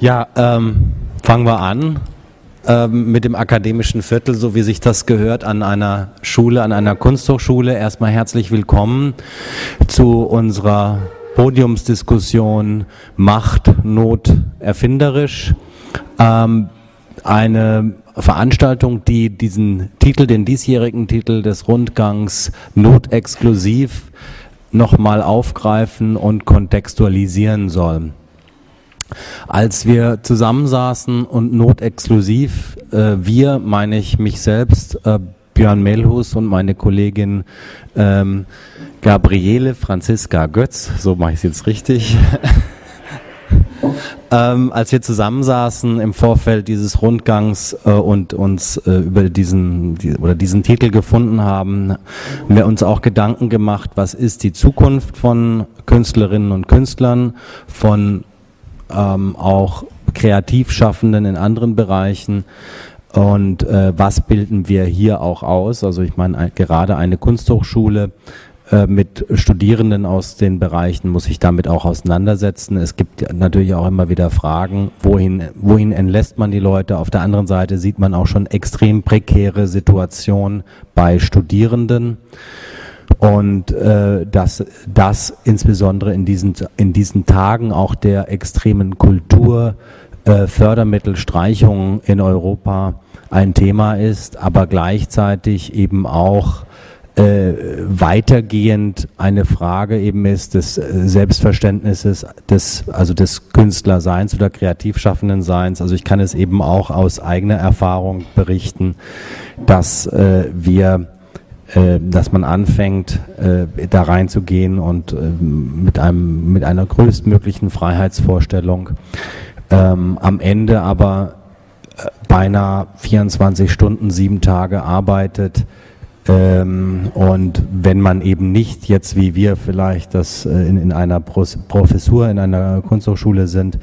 Ja, ähm, fangen wir an ähm, mit dem akademischen Viertel, so wie sich das gehört, an einer Schule, an einer Kunsthochschule. Erstmal herzlich willkommen zu unserer Podiumsdiskussion Macht, Not, Erfinderisch. Ähm, eine Veranstaltung, die diesen Titel, den diesjährigen Titel des Rundgangs Notexklusiv nochmal aufgreifen und kontextualisieren soll. Als wir zusammensaßen und notexklusiv, äh, wir meine ich mich selbst, äh, Björn Melhus und meine Kollegin ähm, Gabriele Franziska Götz, so mache ich es jetzt richtig, ähm, als wir zusammensaßen im Vorfeld dieses Rundgangs äh, und uns äh, über diesen die, oder diesen Titel gefunden haben, haben wir uns auch Gedanken gemacht, was ist die Zukunft von Künstlerinnen und Künstlern, von ähm, auch Kreativschaffenden in anderen Bereichen. Und äh, was bilden wir hier auch aus? Also ich meine, gerade eine Kunsthochschule äh, mit Studierenden aus den Bereichen muss sich damit auch auseinandersetzen. Es gibt natürlich auch immer wieder Fragen, wohin, wohin entlässt man die Leute? Auf der anderen Seite sieht man auch schon extrem prekäre Situationen bei Studierenden und äh, dass das insbesondere in diesen, in diesen Tagen auch der extremen Kultur äh, Fördermittelstreichungen in Europa ein Thema ist, aber gleichzeitig eben auch äh, weitergehend eine Frage eben ist des äh, Selbstverständnisses des, also des Künstlerseins oder kreativschaffenden Seins. Also ich kann es eben auch aus eigener Erfahrung berichten, dass äh, wir dass man anfängt, äh, da reinzugehen und äh, mit einem mit einer größtmöglichen Freiheitsvorstellung ähm, am Ende aber äh, beinahe 24 Stunden, sieben Tage arbeitet, ähm, und wenn man eben nicht jetzt wie wir vielleicht das äh, in, in einer Professur in einer Kunsthochschule sind,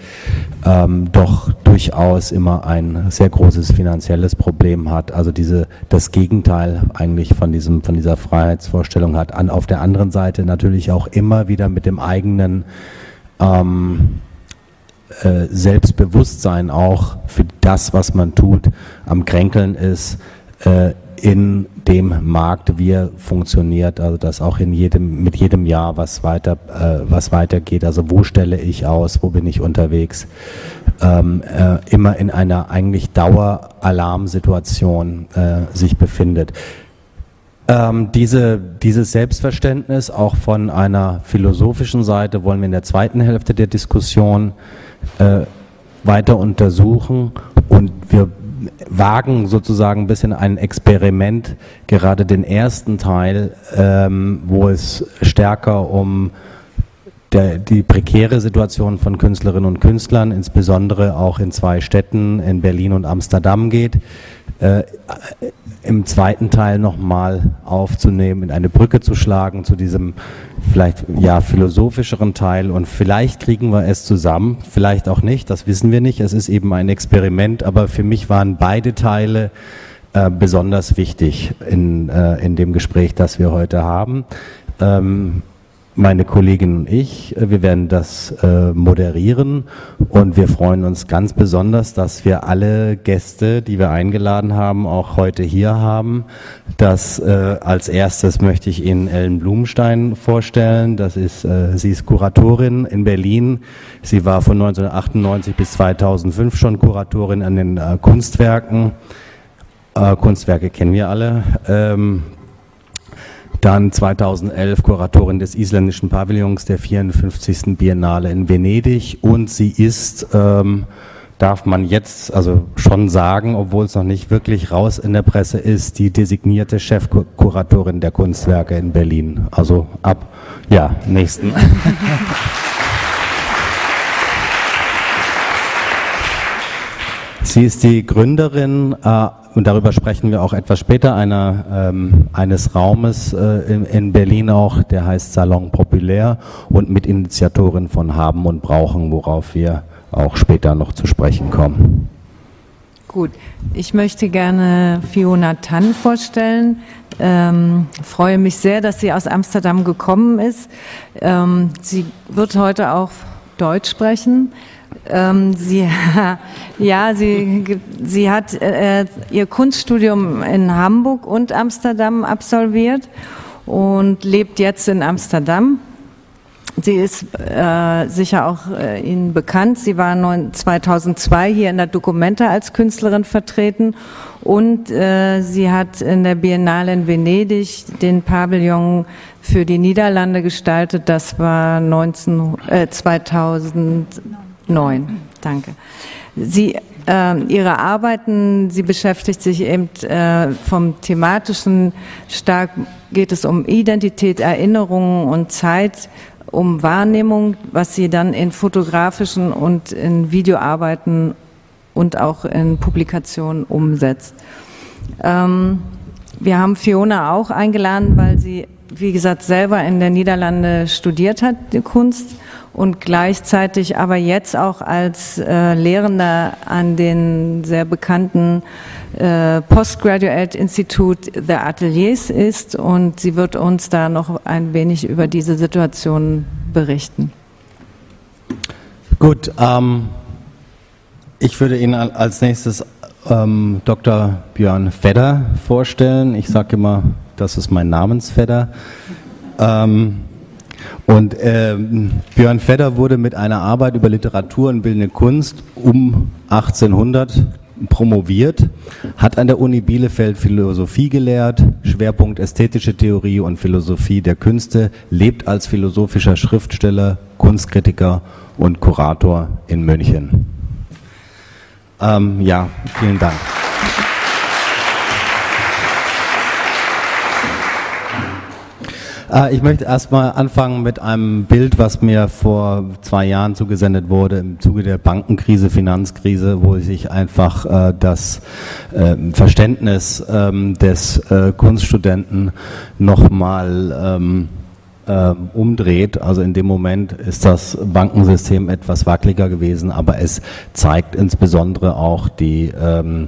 ähm, doch durchaus immer ein sehr großes finanzielles Problem hat. Also diese das Gegenteil eigentlich von diesem von dieser Freiheitsvorstellung hat. An auf der anderen Seite natürlich auch immer wieder mit dem eigenen ähm, äh, Selbstbewusstsein auch für das, was man tut, am Kränkeln ist. Äh, in dem Markt, wie er funktioniert, also dass auch in jedem, mit jedem Jahr was weiter, äh, was weitergeht. Also wo stelle ich aus, wo bin ich unterwegs? Ähm, äh, immer in einer eigentlich Daueralarmsituation äh, sich befindet. Ähm, diese, dieses Selbstverständnis auch von einer philosophischen Seite wollen wir in der zweiten Hälfte der Diskussion äh, weiter untersuchen und wir wagen sozusagen ein bisschen ein Experiment, gerade den ersten Teil, ähm, wo es stärker um der, die prekäre Situation von Künstlerinnen und Künstlern, insbesondere auch in zwei Städten, in Berlin und Amsterdam geht, äh, im zweiten Teil nochmal aufzunehmen, in eine Brücke zu schlagen zu diesem vielleicht ja philosophischeren Teil und vielleicht kriegen wir es zusammen, vielleicht auch nicht, das wissen wir nicht. Es ist eben ein Experiment, aber für mich waren beide Teile äh, besonders wichtig in, äh, in dem Gespräch, das wir heute haben. Ähm, meine Kollegin und ich, äh, wir werden das äh, moderieren und wir freuen uns ganz besonders, dass wir alle Gäste, die wir eingeladen haben, auch heute hier haben. Das äh, als erstes möchte ich Ihnen Ellen Blumenstein vorstellen. Das ist, äh, sie ist Kuratorin in Berlin. Sie war von 1998 bis 2005 schon Kuratorin an den äh, Kunstwerken. Äh, Kunstwerke kennen wir alle. Ähm, dann 2011 Kuratorin des isländischen Pavillons der 54. Biennale in Venedig und sie ist, ähm, darf man jetzt also schon sagen, obwohl es noch nicht wirklich raus in der Presse ist, die designierte Chefkuratorin der Kunstwerke in Berlin. Also ab, ja, nächsten. Sie ist die Gründerin äh, und darüber sprechen wir auch etwas später, einer, ähm, eines Raumes äh, in, in, Berlin auch, der heißt Salon Populär und Mitinitiatorin von Haben und Brauchen, worauf wir auch später noch zu sprechen kommen. Gut, ich möchte gerne Fiona Tann vorstellen. Ähm, freue mich sehr, dass sie aus Amsterdam gekommen ist. Ähm, sie wird heute auch Deutsch sprechen. Ähm, sie, ja, sie, sie hat äh, ihr Kunststudium in Hamburg und Amsterdam absolviert und lebt jetzt in Amsterdam. Sie ist äh, sicher auch äh, Ihnen bekannt. Sie war 2002 hier in der Documenta als Künstlerin vertreten und äh, sie hat in der Biennale in Venedig den Pavillon für die Niederlande gestaltet. Das war 19, äh, 2009. Danke. Sie äh, ihre Arbeiten, sie beschäftigt sich eben äh, vom thematischen stark geht es um Identität, Erinnerungen und Zeit, um Wahrnehmung, was sie dann in fotografischen und in Videoarbeiten und auch in Publikationen umsetzt. Ähm, wir haben Fiona auch eingeladen, weil sie, wie gesagt, selber in der Niederlande studiert hat, die Kunst und gleichzeitig aber jetzt auch als äh, Lehrender an den sehr bekannten äh, Postgraduate Institute der Ateliers ist und sie wird uns da noch ein wenig über diese Situation berichten. Gut, ähm, ich würde Ihnen als nächstes ähm, Dr. Björn Fedder vorstellen. Ich sage immer, das ist mein Namensfedder. Ähm, und ähm, Björn Fedder wurde mit einer Arbeit über Literatur und bildende Kunst um 1800 promoviert, hat an der Uni Bielefeld Philosophie gelehrt, Schwerpunkt ästhetische Theorie und Philosophie der Künste, lebt als philosophischer Schriftsteller, Kunstkritiker und Kurator in München. Ähm, ja, vielen Dank. Äh, ich möchte erstmal anfangen mit einem Bild, was mir vor zwei Jahren zugesendet wurde im Zuge der Bankenkrise, Finanzkrise, wo sich einfach äh, das äh, Verständnis ähm, des äh, Kunststudenten nochmal ähm, ähm, umdreht. Also in dem Moment ist das Bankensystem etwas wackeliger gewesen, aber es zeigt insbesondere auch die ähm,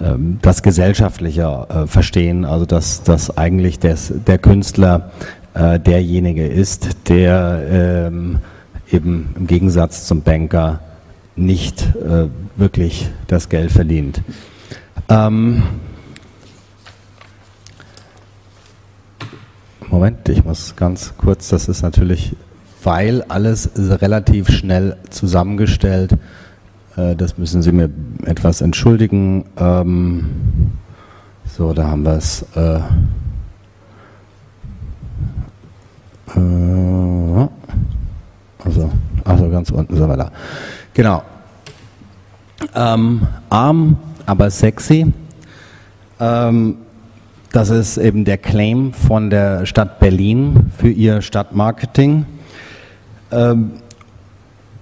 ähm, das gesellschaftliche äh, Verstehen, also dass, dass eigentlich des, der Künstler äh, derjenige ist, der ähm, eben im Gegensatz zum Banker nicht äh, wirklich das Geld verdient. Ähm, Moment, ich muss ganz kurz, das ist natürlich, weil alles relativ schnell zusammengestellt, äh, das müssen Sie mir etwas entschuldigen. Ähm, so, da haben wir es. Äh, äh, also, also ganz unten sind wir da. Genau. Ähm, arm, aber sexy. Ähm, das ist eben der Claim von der Stadt Berlin für ihr Stadtmarketing. Ähm,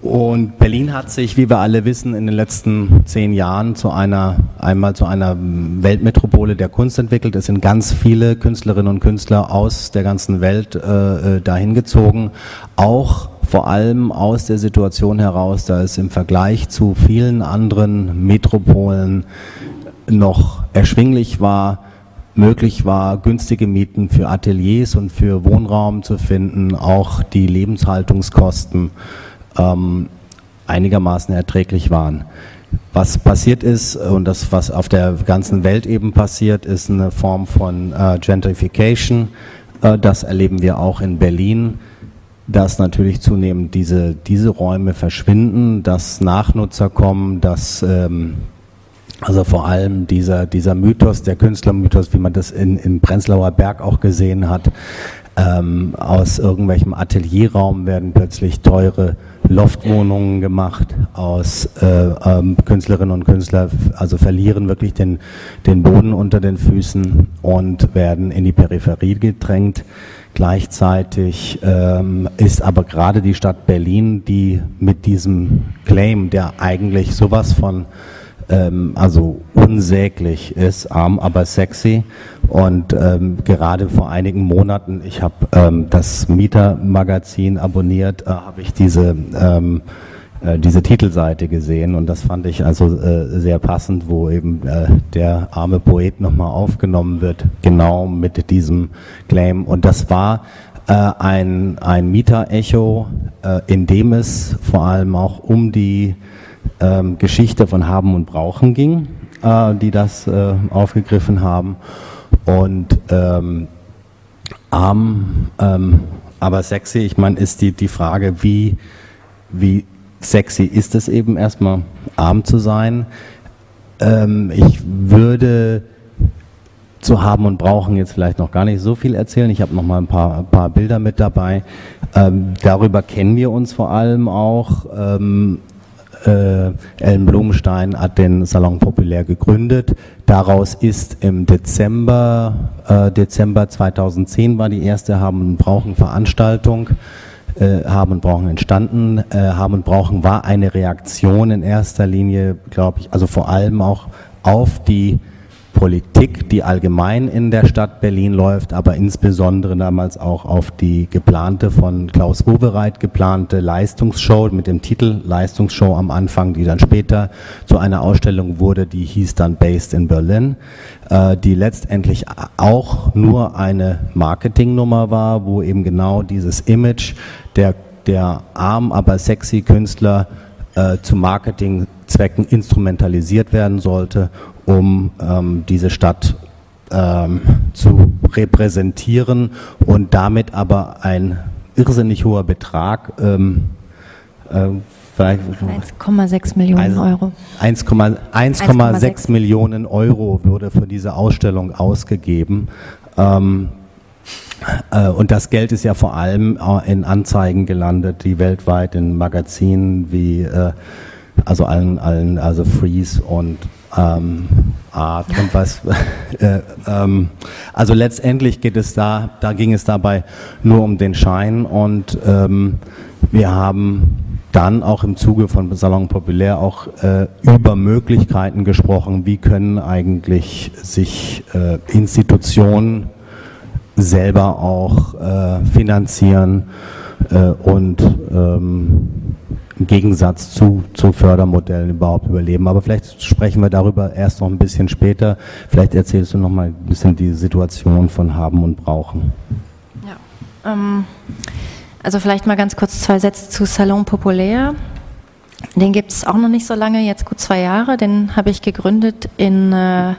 und Berlin hat sich, wie wir alle wissen, in den letzten zehn Jahren zu einer, einmal zu einer Weltmetropole der Kunst entwickelt. Es sind ganz viele Künstlerinnen und Künstler aus der ganzen Welt äh, äh dahin gezogen. Auch vor allem aus der Situation heraus, da es im Vergleich zu vielen anderen Metropolen noch erschwinglich war, möglich war, günstige Mieten für Ateliers und für Wohnraum zu finden, auch die Lebenshaltungskosten ähm, einigermaßen erträglich waren. Was passiert ist und das, was auf der ganzen Welt eben passiert, ist eine Form von äh, Gentrification. Äh, das erleben wir auch in Berlin, dass natürlich zunehmend diese, diese Räume verschwinden, dass Nachnutzer kommen, dass ähm, also vor allem dieser, dieser Mythos, der Künstlermythos, wie man das in, in Prenzlauer Berg auch gesehen hat, ähm, aus irgendwelchem Atelierraum werden plötzlich teure Loftwohnungen gemacht aus äh, ähm, Künstlerinnen und Künstler, also verlieren wirklich den, den Boden unter den Füßen und werden in die Peripherie gedrängt. Gleichzeitig ähm, ist aber gerade die Stadt Berlin, die mit diesem Claim, der eigentlich sowas von ähm, also unsäglich ist, arm aber sexy. Und ähm, gerade vor einigen Monaten, ich habe ähm, das Mieter-Magazin abonniert, äh, habe ich diese ähm, äh, diese Titelseite gesehen und das fand ich also äh, sehr passend, wo eben äh, der arme Poet nochmal aufgenommen wird, genau mit diesem Claim. Und das war äh, ein, ein Mieter-Echo, äh, in dem es vor allem auch um die ähm, Geschichte von Haben und Brauchen ging, äh, die das äh, aufgegriffen haben. Und ähm, arm, ähm, aber sexy, ich meine, ist die, die Frage, wie, wie sexy ist es eben erstmal, arm zu sein. Ähm, ich würde zu haben und brauchen jetzt vielleicht noch gar nicht so viel erzählen. Ich habe noch mal ein paar, ein paar Bilder mit dabei. Ähm, darüber kennen wir uns vor allem auch. Ähm, äh, Ellen Blumenstein hat den Salon Populär gegründet. Daraus ist im Dezember, äh, Dezember 2010 war die erste Haben und Brauchen Veranstaltung. Äh, Haben und Brauchen entstanden. Äh, Haben und Brauchen war eine Reaktion in erster Linie, glaube ich, also vor allem auch auf die Politik, die allgemein in der Stadt Berlin läuft, aber insbesondere damals auch auf die geplante von Klaus Wowereit geplante Leistungsshow mit dem Titel Leistungsshow am Anfang, die dann später zu einer Ausstellung wurde, die hieß dann Based in Berlin, äh, die letztendlich auch nur eine Marketingnummer war, wo eben genau dieses Image der, der arm, aber sexy Künstler äh, zu Marketingzwecken instrumentalisiert werden sollte um ähm, diese Stadt ähm, zu repräsentieren und damit aber ein irrsinnig hoher Betrag, ähm, äh, 1,6 Millionen Euro. 1,6 Millionen Euro würde für diese Ausstellung ausgegeben. Ähm, äh, und das Geld ist ja vor allem in Anzeigen gelandet, die weltweit in Magazinen wie äh, also allen, allen, also Freeze und ähm, Art und was. Äh, ähm, also letztendlich geht es da, da ging es dabei nur um den Schein und ähm, wir haben dann auch im Zuge von Salon Populär auch äh, über Möglichkeiten gesprochen, wie können eigentlich sich äh, Institutionen selber auch äh, finanzieren äh, und ähm, im Gegensatz zu, zu Fördermodellen überhaupt überleben. Aber vielleicht sprechen wir darüber erst noch ein bisschen später. Vielleicht erzählst du noch mal ein bisschen die Situation von Haben und Brauchen. Ja, ähm, also vielleicht mal ganz kurz zwei Sätze zu Salon Populär. Den gibt es auch noch nicht so lange, jetzt gut zwei Jahre. Den habe ich gegründet in, äh,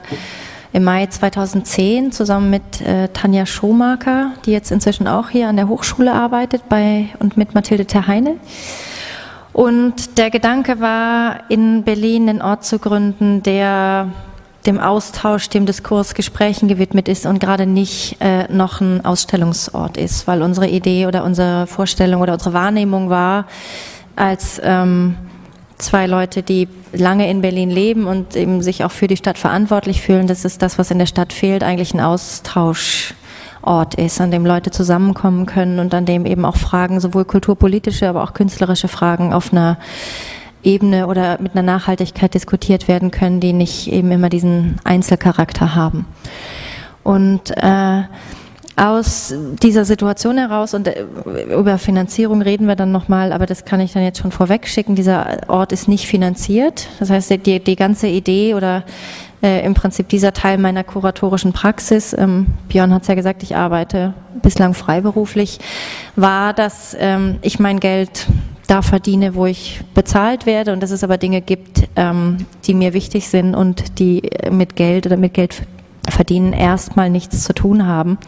im Mai 2010 zusammen mit äh, Tanja Schomaker, die jetzt inzwischen auch hier an der Hochschule arbeitet bei, und mit Mathilde Terheine. Und der Gedanke war, in Berlin einen Ort zu gründen, der dem Austausch, dem Diskurs, Gesprächen gewidmet ist und gerade nicht äh, noch ein Ausstellungsort ist, weil unsere Idee oder unsere Vorstellung oder unsere Wahrnehmung war, als ähm, zwei Leute, die lange in Berlin leben und eben sich auch für die Stadt verantwortlich fühlen, das ist das, was in der Stadt fehlt, eigentlich ein Austausch Ort ist, an dem Leute zusammenkommen können und an dem eben auch Fragen, sowohl kulturpolitische, aber auch künstlerische Fragen auf einer Ebene oder mit einer Nachhaltigkeit diskutiert werden können, die nicht eben immer diesen Einzelcharakter haben. Und äh, aus dieser Situation heraus und äh, über Finanzierung reden wir dann nochmal, aber das kann ich dann jetzt schon vorweg schicken. Dieser Ort ist nicht finanziert. Das heißt, die, die ganze Idee oder äh, im Prinzip dieser Teil meiner kuratorischen Praxis, ähm, Björn hat es ja gesagt, ich arbeite bislang freiberuflich, war, dass ähm, ich mein Geld da verdiene, wo ich bezahlt werde und dass es aber Dinge gibt, ähm, die mir wichtig sind und die mit Geld oder mit Geld verdienen erstmal nichts zu tun haben.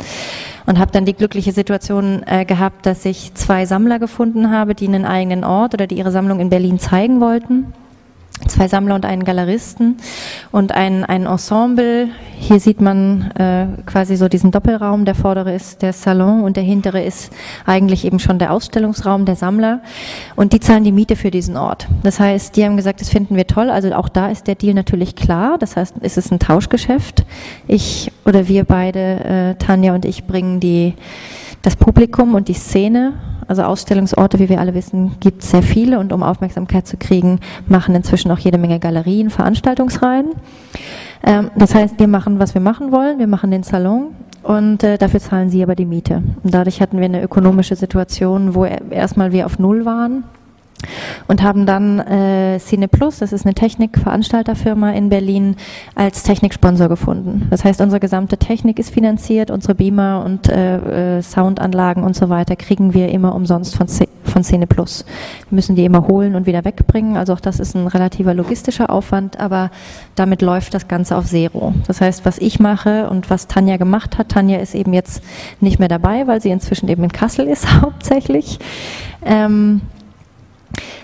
Und habe dann die glückliche Situation äh, gehabt, dass ich zwei Sammler gefunden habe, die einen eigenen Ort oder die ihre Sammlung in Berlin zeigen wollten zwei Sammler und einen Galeristen und ein, ein Ensemble. Hier sieht man äh, quasi so diesen Doppelraum. Der vordere ist der Salon und der hintere ist eigentlich eben schon der Ausstellungsraum der Sammler. Und die zahlen die Miete für diesen Ort. Das heißt, die haben gesagt, das finden wir toll. Also auch da ist der Deal natürlich klar. Das heißt, es ist ein Tauschgeschäft. Ich oder wir beide, äh, Tanja und ich, bringen die, das Publikum und die Szene also Ausstellungsorte, wie wir alle wissen, gibt es sehr viele und um Aufmerksamkeit zu kriegen, machen inzwischen auch jede Menge Galerien, Veranstaltungsreihen. Ähm, das heißt, wir machen, was wir machen wollen, wir machen den Salon und äh, dafür zahlen sie aber die Miete. Und dadurch hatten wir eine ökonomische Situation, wo erstmal wir auf Null waren und haben dann äh, Cine Plus, das ist eine Technikveranstalterfirma in Berlin, als Techniksponsor gefunden. Das heißt, unsere gesamte Technik ist finanziert, unsere Beamer und äh, äh, Soundanlagen und so weiter kriegen wir immer umsonst von, von Cine Plus. Wir müssen die immer holen und wieder wegbringen, also auch das ist ein relativer logistischer Aufwand, aber damit läuft das Ganze auf Zero. Das heißt, was ich mache und was Tanja gemacht hat, Tanja ist eben jetzt nicht mehr dabei, weil sie inzwischen eben in Kassel ist hauptsächlich. Ähm,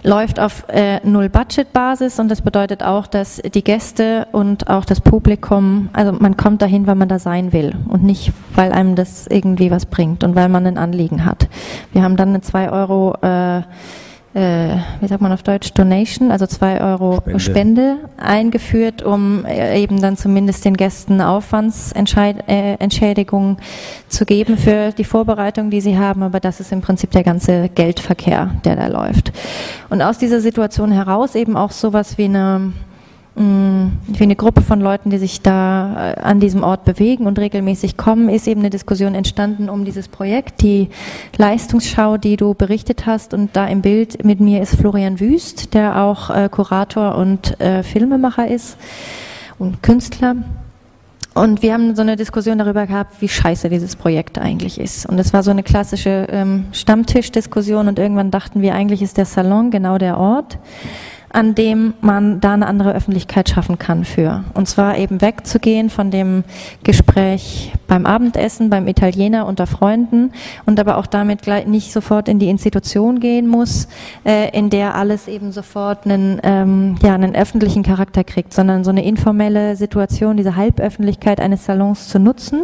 läuft auf äh, Null-Budget-Basis und das bedeutet auch, dass die Gäste und auch das Publikum, also man kommt dahin, weil man da sein will und nicht, weil einem das irgendwie was bringt und weil man ein Anliegen hat. Wir haben dann eine 2 Euro äh, wie sagt man auf Deutsch, Donation, also zwei Euro Spende, Spende eingeführt, um äh, eben dann zumindest den Gästen Aufwandsentschädigungen äh, zu geben für die Vorbereitung, die sie haben. Aber das ist im Prinzip der ganze Geldverkehr, der da läuft. Und aus dieser Situation heraus eben auch sowas wie eine Mm, wie eine Gruppe von Leuten, die sich da äh, an diesem Ort bewegen und regelmäßig kommen, ist eben eine Diskussion entstanden um dieses Projekt, die Leistungsschau, die du berichtet hast. Und da im Bild mit mir ist Florian Wüst, der auch äh, Kurator und äh, Filmemacher ist und Künstler. Und wir haben so eine Diskussion darüber gehabt, wie scheiße dieses Projekt eigentlich ist. Und es war so eine klassische ähm, Stammtischdiskussion und irgendwann dachten wir, eigentlich ist der Salon genau der Ort an dem man da eine andere Öffentlichkeit schaffen kann für. Und zwar eben wegzugehen von dem Gespräch beim Abendessen, beim Italiener unter Freunden und aber auch damit gleich nicht sofort in die Institution gehen muss, äh, in der alles eben sofort einen, ähm, ja, einen öffentlichen Charakter kriegt, sondern so eine informelle Situation, diese Halböffentlichkeit eines Salons zu nutzen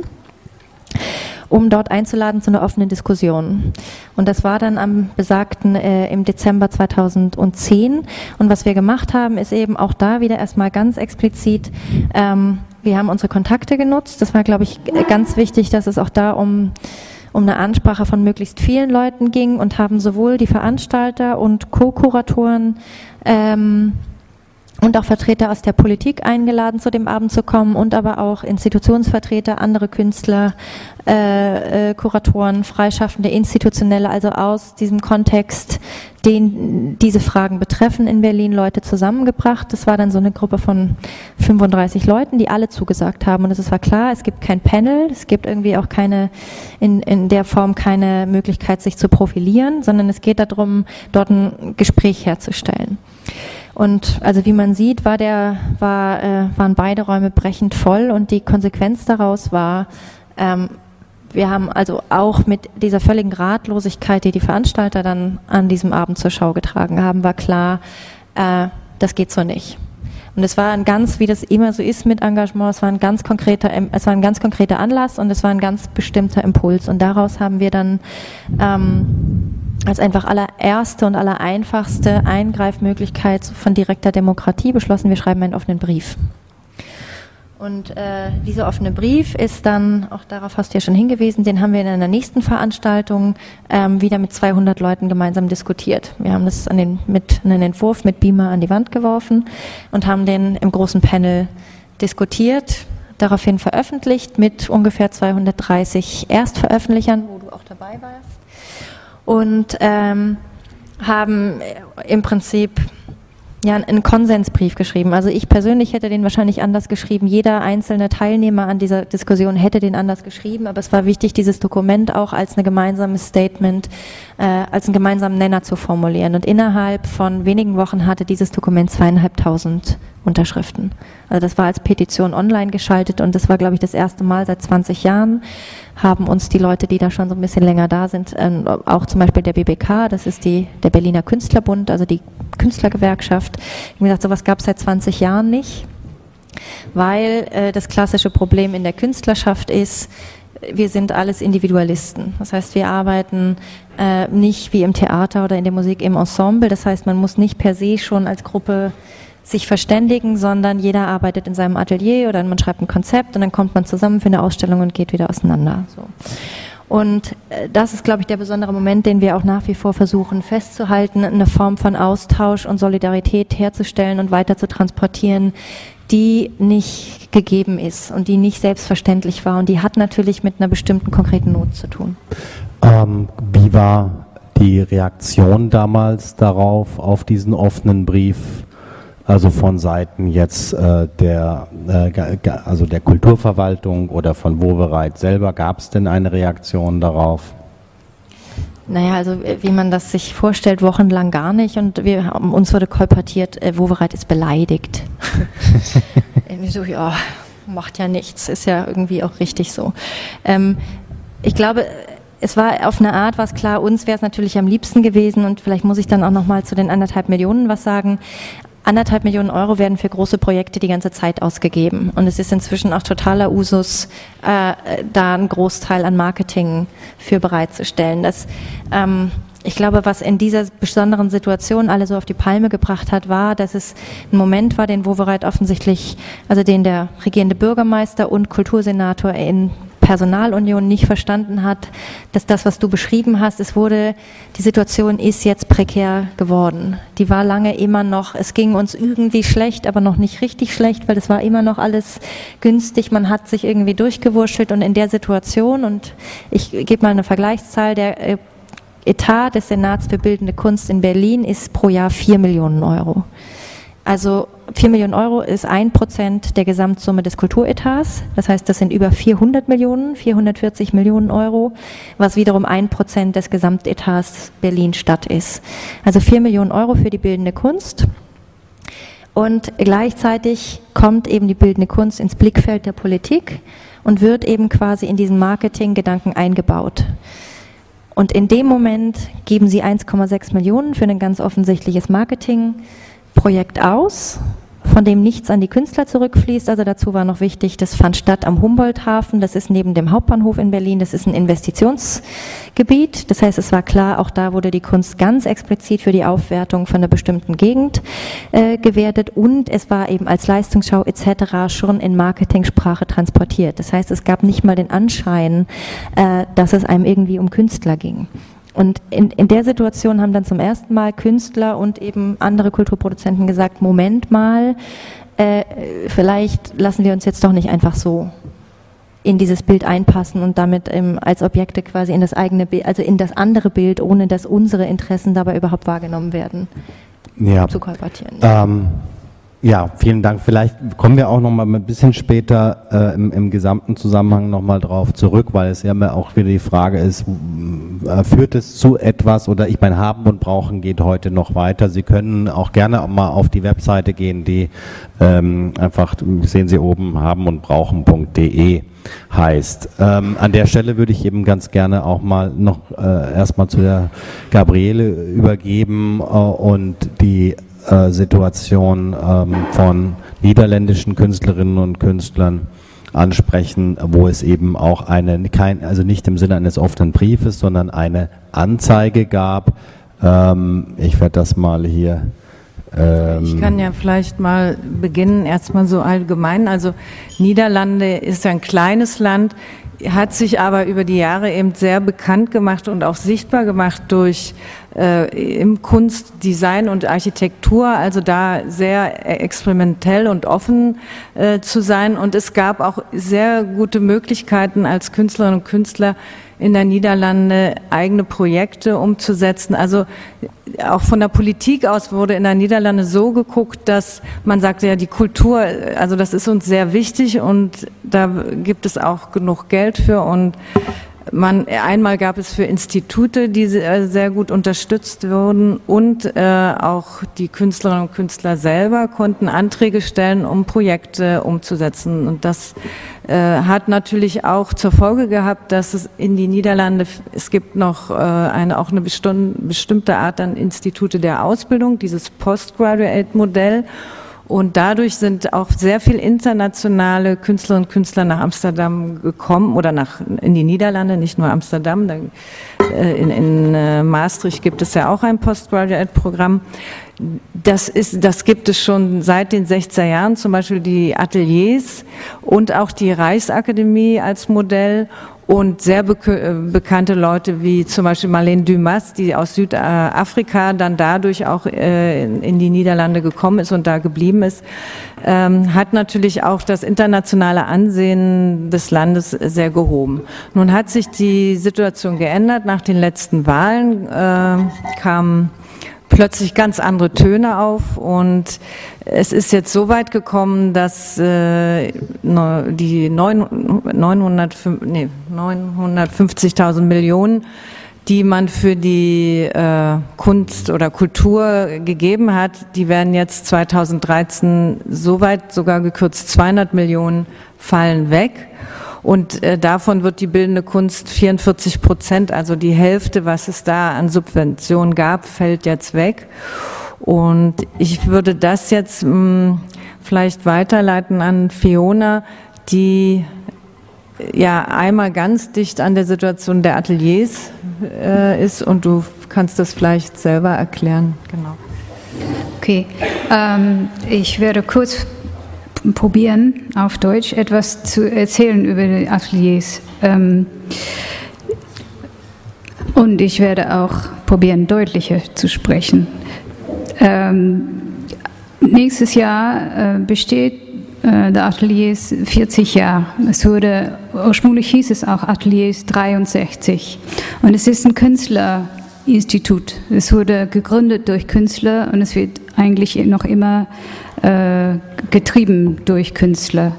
um dort einzuladen zu einer offenen Diskussion. Und das war dann am besagten äh, im Dezember 2010. Und was wir gemacht haben, ist eben auch da wieder erstmal ganz explizit, ähm, wir haben unsere Kontakte genutzt. Das war, glaube ich, ganz wichtig, dass es auch da um um eine Ansprache von möglichst vielen Leuten ging und haben sowohl die Veranstalter und Co-Kuratoren ähm, und auch Vertreter aus der Politik eingeladen, zu dem Abend zu kommen und aber auch Institutionsvertreter, andere Künstler, äh, äh, Kuratoren, Freischaffende, Institutionelle, also aus diesem Kontext, den diese Fragen betreffen, in Berlin Leute zusammengebracht. Das war dann so eine Gruppe von 35 Leuten, die alle zugesagt haben. Und es war klar, es gibt kein Panel, es gibt irgendwie auch keine, in, in der Form keine Möglichkeit, sich zu profilieren, sondern es geht darum, dort ein Gespräch herzustellen. Und also wie man sieht, war der, war, äh, waren beide Räume brechend voll und die Konsequenz daraus war, ähm, wir haben also auch mit dieser völligen Ratlosigkeit, die die Veranstalter dann an diesem Abend zur Schau getragen haben, war klar, äh, das geht so nicht. Und es war ein ganz, wie das immer so ist mit Engagement, es war ein ganz konkreter, es war ein ganz konkreter Anlass und es war ein ganz bestimmter Impuls. Und daraus haben wir dann ähm, als einfach allererste und allereinfachste Eingreifmöglichkeit von direkter Demokratie beschlossen, wir schreiben einen offenen Brief. Und äh, dieser offene Brief ist dann, auch darauf hast du ja schon hingewiesen, den haben wir in einer nächsten Veranstaltung ähm, wieder mit 200 Leuten gemeinsam diskutiert. Wir haben das an den, mit einen Entwurf mit Beamer an die Wand geworfen und haben den im großen Panel diskutiert, daraufhin veröffentlicht mit ungefähr 230 Erstveröffentlichern, wo du auch dabei warst und ähm, haben im Prinzip ja, einen Konsensbrief geschrieben. Also ich persönlich hätte den wahrscheinlich anders geschrieben. Jeder einzelne Teilnehmer an dieser Diskussion hätte den anders geschrieben, aber es war wichtig, dieses Dokument auch als ein gemeinsames Statement, äh, als einen gemeinsamen Nenner zu formulieren. Und innerhalb von wenigen Wochen hatte dieses Dokument zweieinhalbtausend Unterschriften. Also das war als Petition online geschaltet und das war, glaube ich, das erste Mal seit 20 Jahren haben uns die Leute, die da schon so ein bisschen länger da sind, ähm, auch zum Beispiel der BBK, das ist die, der Berliner Künstlerbund, also die Künstlergewerkschaft, wie gesagt, sowas gab es seit 20 Jahren nicht, weil äh, das klassische Problem in der Künstlerschaft ist, wir sind alles Individualisten. Das heißt, wir arbeiten äh, nicht wie im Theater oder in der Musik im Ensemble. Das heißt, man muss nicht per se schon als Gruppe sich verständigen, sondern jeder arbeitet in seinem Atelier oder man schreibt ein Konzept und dann kommt man zusammen für eine Ausstellung und geht wieder auseinander. So. Und äh, das ist, glaube ich, der besondere Moment, den wir auch nach wie vor versuchen festzuhalten, eine Form von Austausch und Solidarität herzustellen und weiter zu transportieren, die nicht gegeben ist und die nicht selbstverständlich war. Und die hat natürlich mit einer bestimmten konkreten Not zu tun. Ähm, wie war die Reaktion damals darauf, auf diesen offenen Brief, also von Seiten jetzt äh, der, äh, also der Kulturverwaltung oder von Wovereit selber, gab es denn eine Reaktion darauf? Naja, also wie man das sich vorstellt, wochenlang gar nicht. Und wir, uns wurde kolportiert, äh, Wovereit ist beleidigt. irgendwie so, ja, macht ja nichts, ist ja irgendwie auch richtig so. Ähm, ich glaube, es war auf eine Art was klar, uns wäre es natürlich am liebsten gewesen und vielleicht muss ich dann auch noch mal zu den anderthalb Millionen was sagen. Anderthalb Millionen Euro werden für große Projekte die ganze Zeit ausgegeben. Und es ist inzwischen auch totaler Usus, äh, da einen Großteil an Marketing für bereitzustellen. Das, ähm, ich glaube, was in dieser besonderen Situation alle so auf die Palme gebracht hat, war, dass es ein Moment war, den Wovereit offensichtlich, also den der regierende Bürgermeister und Kultursenator in Personalunion nicht verstanden hat, dass das, was du beschrieben hast, es wurde, die Situation ist jetzt prekär geworden. Die war lange immer noch, es ging uns irgendwie schlecht, aber noch nicht richtig schlecht, weil es war immer noch alles günstig. Man hat sich irgendwie durchgewurschtelt und in der Situation, und ich gebe mal eine Vergleichszahl, der äh, Etat des Senats für bildende Kunst in Berlin ist pro Jahr vier Millionen Euro. Also 4 Millionen Euro ist ein Prozent der Gesamtsumme des Kulturetats. Das heißt, das sind über 400 Millionen, 440 Millionen Euro, was wiederum ein Prozent des Gesamtetats Berlin-Stadt ist. Also 4 Millionen Euro für die bildende Kunst. Und gleichzeitig kommt eben die bildende Kunst ins Blickfeld der Politik und wird eben quasi in diesen Marketinggedanken eingebaut. Und in dem Moment geben sie 1,6 Millionen für ein ganz offensichtliches Marketing Projekt aus, von dem nichts an die Künstler zurückfließt. Also dazu war noch wichtig, das fand statt am Humboldthafen. Das ist neben dem Hauptbahnhof in Berlin. Das ist ein Investitionsgebiet. Das heißt, es war klar, auch da wurde die Kunst ganz explizit für die Aufwertung von einer bestimmten Gegend äh, gewertet. Und es war eben als Leistungsschau etc. schon in Marketingsprache transportiert. Das heißt, es gab nicht mal den Anschein, äh, dass es einem irgendwie um Künstler ging. Und in, in der Situation haben dann zum ersten Mal Künstler und eben andere Kulturproduzenten gesagt, Moment mal, äh, vielleicht lassen wir uns jetzt doch nicht einfach so in dieses Bild einpassen und damit ähm, als Objekte quasi in das eigene Bild, also in das andere Bild, ohne dass unsere Interessen dabei überhaupt wahrgenommen werden, ja. zu kolportieren. Ähm, ja, vielen Dank. Vielleicht kommen wir auch noch mal ein bisschen später äh, im, im gesamten Zusammenhang noch mal drauf zurück, weil es ja auch wieder die Frage ist, äh, führt es zu etwas oder ich meine, haben und brauchen geht heute noch weiter. Sie können auch gerne auch mal auf die Webseite gehen, die ähm, einfach, sehen Sie oben, haben und brauchen.de heißt. Ähm, an der Stelle würde ich eben ganz gerne auch mal noch äh, erstmal zu der Gabriele übergeben äh, und die äh, Situation ähm, von niederländischen Künstlerinnen und Künstlern ansprechen, wo es eben auch eine, kein, also nicht im Sinne eines offenen Briefes, sondern eine Anzeige gab. Ähm, ich werde das mal hier. Ähm ich kann ja vielleicht mal beginnen, erstmal so allgemein. Also Niederlande ist ein kleines Land, hat sich aber über die Jahre eben sehr bekannt gemacht und auch sichtbar gemacht durch äh, im Kunst, Design und Architektur, also da sehr experimentell und offen äh, zu sein. Und es gab auch sehr gute Möglichkeiten als Künstlerinnen und Künstler in der Niederlande eigene Projekte umzusetzen. Also auch von der Politik aus wurde in der Niederlande so geguckt, dass man sagte, ja, die Kultur, also das ist uns sehr wichtig und da gibt es auch genug Geld für und man, einmal gab es für Institute, die äh, sehr gut unterstützt wurden und äh, auch die Künstlerinnen und Künstler selber konnten Anträge stellen, um Projekte umzusetzen. Und das äh, hat natürlich auch zur Folge gehabt, dass es in die Niederlande, es gibt noch äh, eine, auch eine bestimmte Art an Institute der Ausbildung, dieses Postgraduate-Modell. Und dadurch sind auch sehr viel internationale Künstlerinnen und Künstler nach Amsterdam gekommen oder nach in die Niederlande, nicht nur Amsterdam. Da, äh, in, in äh, Maastricht gibt es ja auch ein Postgraduate-Programm. Das, ist, das gibt es schon seit den 60er Jahren, zum Beispiel die Ateliers und auch die Reichsakademie als Modell und sehr be bekannte Leute wie zum Beispiel Marlene Dumas, die aus Südafrika dann dadurch auch äh, in die Niederlande gekommen ist und da geblieben ist, ähm, hat natürlich auch das internationale Ansehen des Landes sehr gehoben. Nun hat sich die Situation geändert. Nach den letzten Wahlen äh, kam plötzlich ganz andere Töne auf und es ist jetzt so weit gekommen, dass äh, die 950.000 nee, Millionen, die man für die äh, Kunst oder Kultur gegeben hat, die werden jetzt 2013 so weit sogar gekürzt, 200 Millionen fallen weg. Und äh, davon wird die bildende Kunst 44 Prozent, also die Hälfte, was es da an Subventionen gab, fällt jetzt weg. Und ich würde das jetzt mh, hm, vielleicht weiterleiten an Fiona, die äh, ja einmal ganz dicht an der Situation der Ateliers äh, ist und du kannst das vielleicht selber erklären. Genau. Okay, ähm, ich werde kurz probieren, auf Deutsch etwas zu erzählen über die Ateliers. Ähm, und ich werde auch probieren, deutlicher zu sprechen. Ähm, nächstes Jahr äh, besteht äh, der Ateliers 40 Jahre. Es wurde, ursprünglich hieß es auch Ateliers 63. Und es ist ein Künstlerinstitut. Es wurde gegründet durch Künstler und es wird eigentlich noch immer äh, getrieben durch Künstler.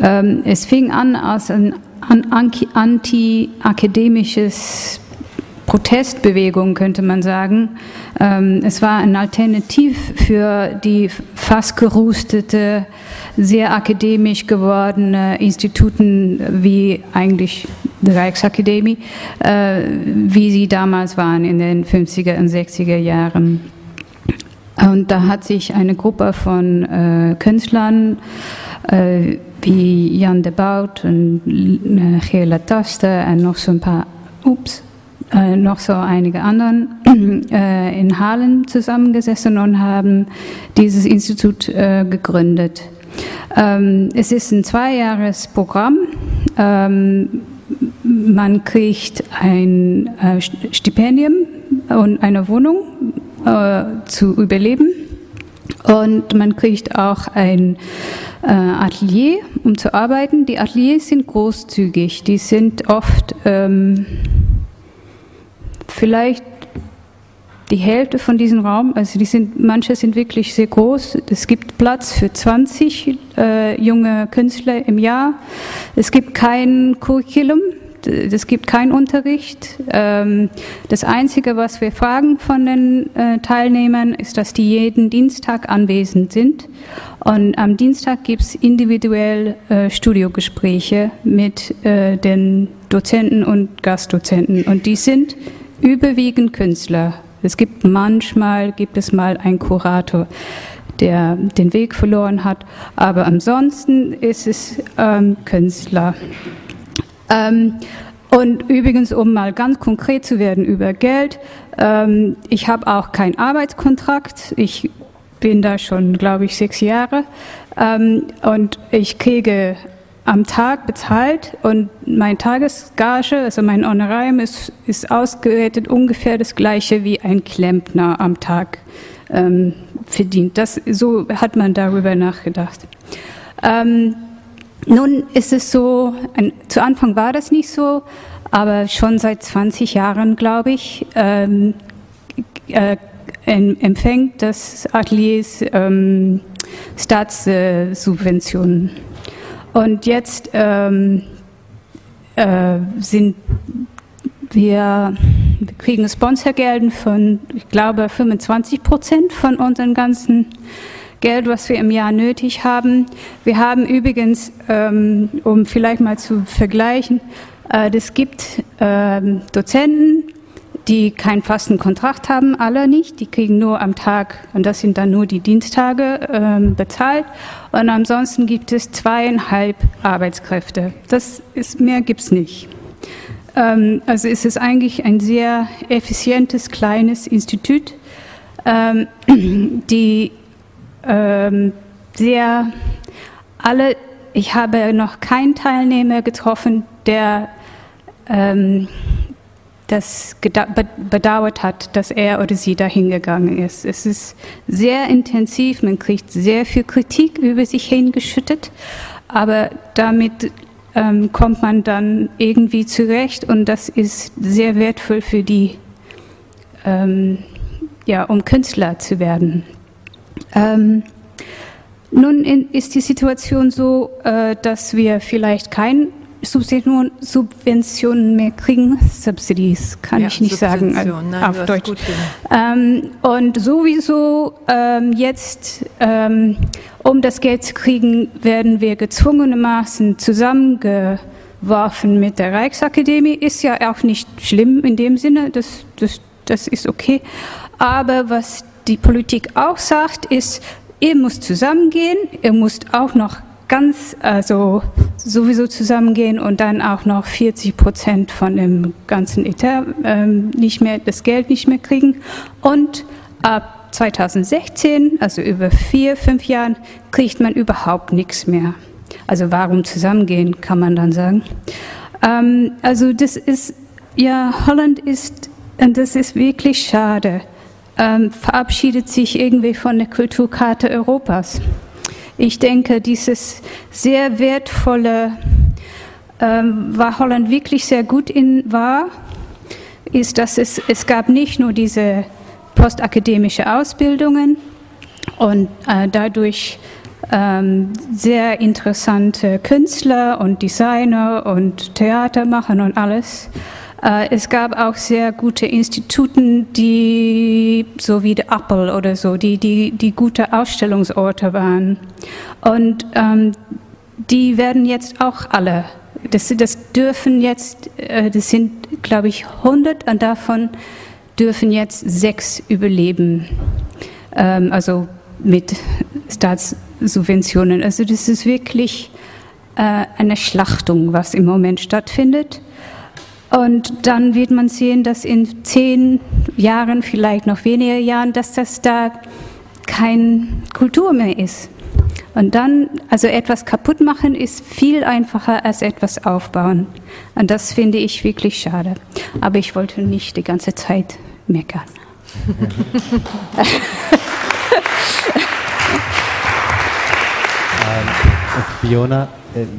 Ähm, es fing an als ein anti-akademisches Protestbewegung, könnte man sagen. Ähm, es war ein Alternativ für die fast gerustete, sehr akademisch gewordene Instituten wie eigentlich die Reichsakademie, äh, wie sie damals waren in den 50er und 60er Jahren. Und da hat sich eine Gruppe von äh, Künstlern äh, wie Jan de Bout und äh, Gela Taste und noch so ein paar, ups, äh, noch so einige anderen äh, in Halle zusammengesessen und haben dieses Institut äh, gegründet. Ähm, es ist ein Zweijahresprogramm. Ähm, man kriegt ein äh, Stipendium und eine Wohnung äh, zu überleben. Und man kriegt auch ein äh, Atelier, um zu arbeiten. Die Ateliers sind großzügig. Die sind oft ähm, vielleicht die Hälfte von diesem Raum. Also die sind, manche sind wirklich sehr groß. Es gibt Platz für 20 äh, junge Künstler im Jahr. Es gibt kein Curriculum es gibt keinen Unterricht. Ähm, das Einzige, was wir fragen von den äh, Teilnehmern, ist, dass die jeden Dienstag anwesend sind. Und am Dienstag gibt es individuell äh, Studiogespräche mit äh, den Dozenten und Gastdozenten. Und die sind überwiegend Künstler. Es gibt manchmal, gibt es mal einen Kurator der den Weg verloren hat. Aber ansonsten ist es ähm, Künstler. Ähm, und übrigens, um mal ganz konkret zu werden über Geld, ähm, ich habe auch keinen Arbeitskontrakt. Ich bin da schon, glaube ich, sechs Jahre. Ähm, und ich kriege am Tag bezahlt und mein Tagesgage, also mein Honorarium ist, ist ausgewertet ungefähr das gleiche wie ein Klempner am Tag ähm, verdient. Das, so hat man darüber nachgedacht. Ähm, nun ist es so, zu Anfang war das nicht so, aber schon seit 20 Jahren, glaube ich, ähm, äh, empfängt das Atelier ähm, Staatssubventionen. Und jetzt ähm, äh, sind wir, wir kriegen Sponsorgelden von, ich glaube, 25 Prozent von unseren ganzen Geld, was wir im Jahr nötig haben. Wir haben übrigens, ähm, um vielleicht mal zu vergleichen, äh, es gibt ähm, Dozenten, die keinen fasten Kontrakt haben, alle nicht. Die kriegen nur am Tag, und das sind dann nur die Dienstage, ähm, bezahlt. Und ansonsten gibt es zweieinhalb Arbeitskräfte. Das ist, mehr gibt es nicht. Ähm, also es ist eigentlich ein sehr effizientes, kleines Institut, ähm, die ähm, sehr alle, ich habe noch keinen Teilnehmer getroffen, der ähm, das bedauert hat, dass er oder sie dahin gegangen ist. Es ist sehr intensiv, man kriegt sehr viel Kritik über sich hingeschüttet, aber damit ähm, kommt man dann irgendwie zurecht und das ist sehr wertvoll für die, ähm, ja, um Künstler zu werden. Ähm, nun in, ist die Situation so, äh, dass wir vielleicht kein Subventionen mehr kriegen. Subsidies kann ja, ich nicht sagen Nein, auf Deutsch. Ähm, und sowieso ähm, jetzt, ähm, um das Geld zu kriegen, werden wir gezwungenermaßen zusammengeworfen mit der Reichsakademie. Ist ja auch nicht schlimm in dem Sinne, das, das, das ist okay. Aber was die Politik auch sagt, ist, ihr müsst zusammengehen, ihr müsst auch noch ganz, also sowieso zusammengehen und dann auch noch 40 Prozent von dem ganzen Etat ähm, nicht mehr, das Geld nicht mehr kriegen. Und ab 2016, also über vier, fünf Jahren, kriegt man überhaupt nichts mehr. Also warum zusammengehen, kann man dann sagen. Ähm, also das ist, ja, Holland ist, und das ist wirklich schade, ähm, verabschiedet sich irgendwie von der Kulturkarte Europas. Ich denke, dieses sehr wertvolle, ähm, war Holland wirklich sehr gut in war, ist, dass es, es gab nicht nur diese postakademische Ausbildungen und äh, dadurch ähm, sehr interessante Künstler und Designer und Theater machen und alles, es gab auch sehr gute Instituten, die so wie der Apple oder so, die, die, die gute Ausstellungsorte waren. Und ähm, die werden jetzt auch alle, das, das dürfen jetzt, äh, das sind glaube ich 100 und davon dürfen jetzt sechs überleben. Ähm, also mit Staatssubventionen. Also das ist wirklich äh, eine Schlachtung, was im Moment stattfindet. Und dann wird man sehen, dass in zehn Jahren, vielleicht noch weniger Jahren, dass das da kein Kultur mehr ist. Und dann, also etwas kaputt machen ist viel einfacher als etwas aufbauen. Und das finde ich wirklich schade. Aber ich wollte nicht die ganze Zeit meckern. ähm, Fiona,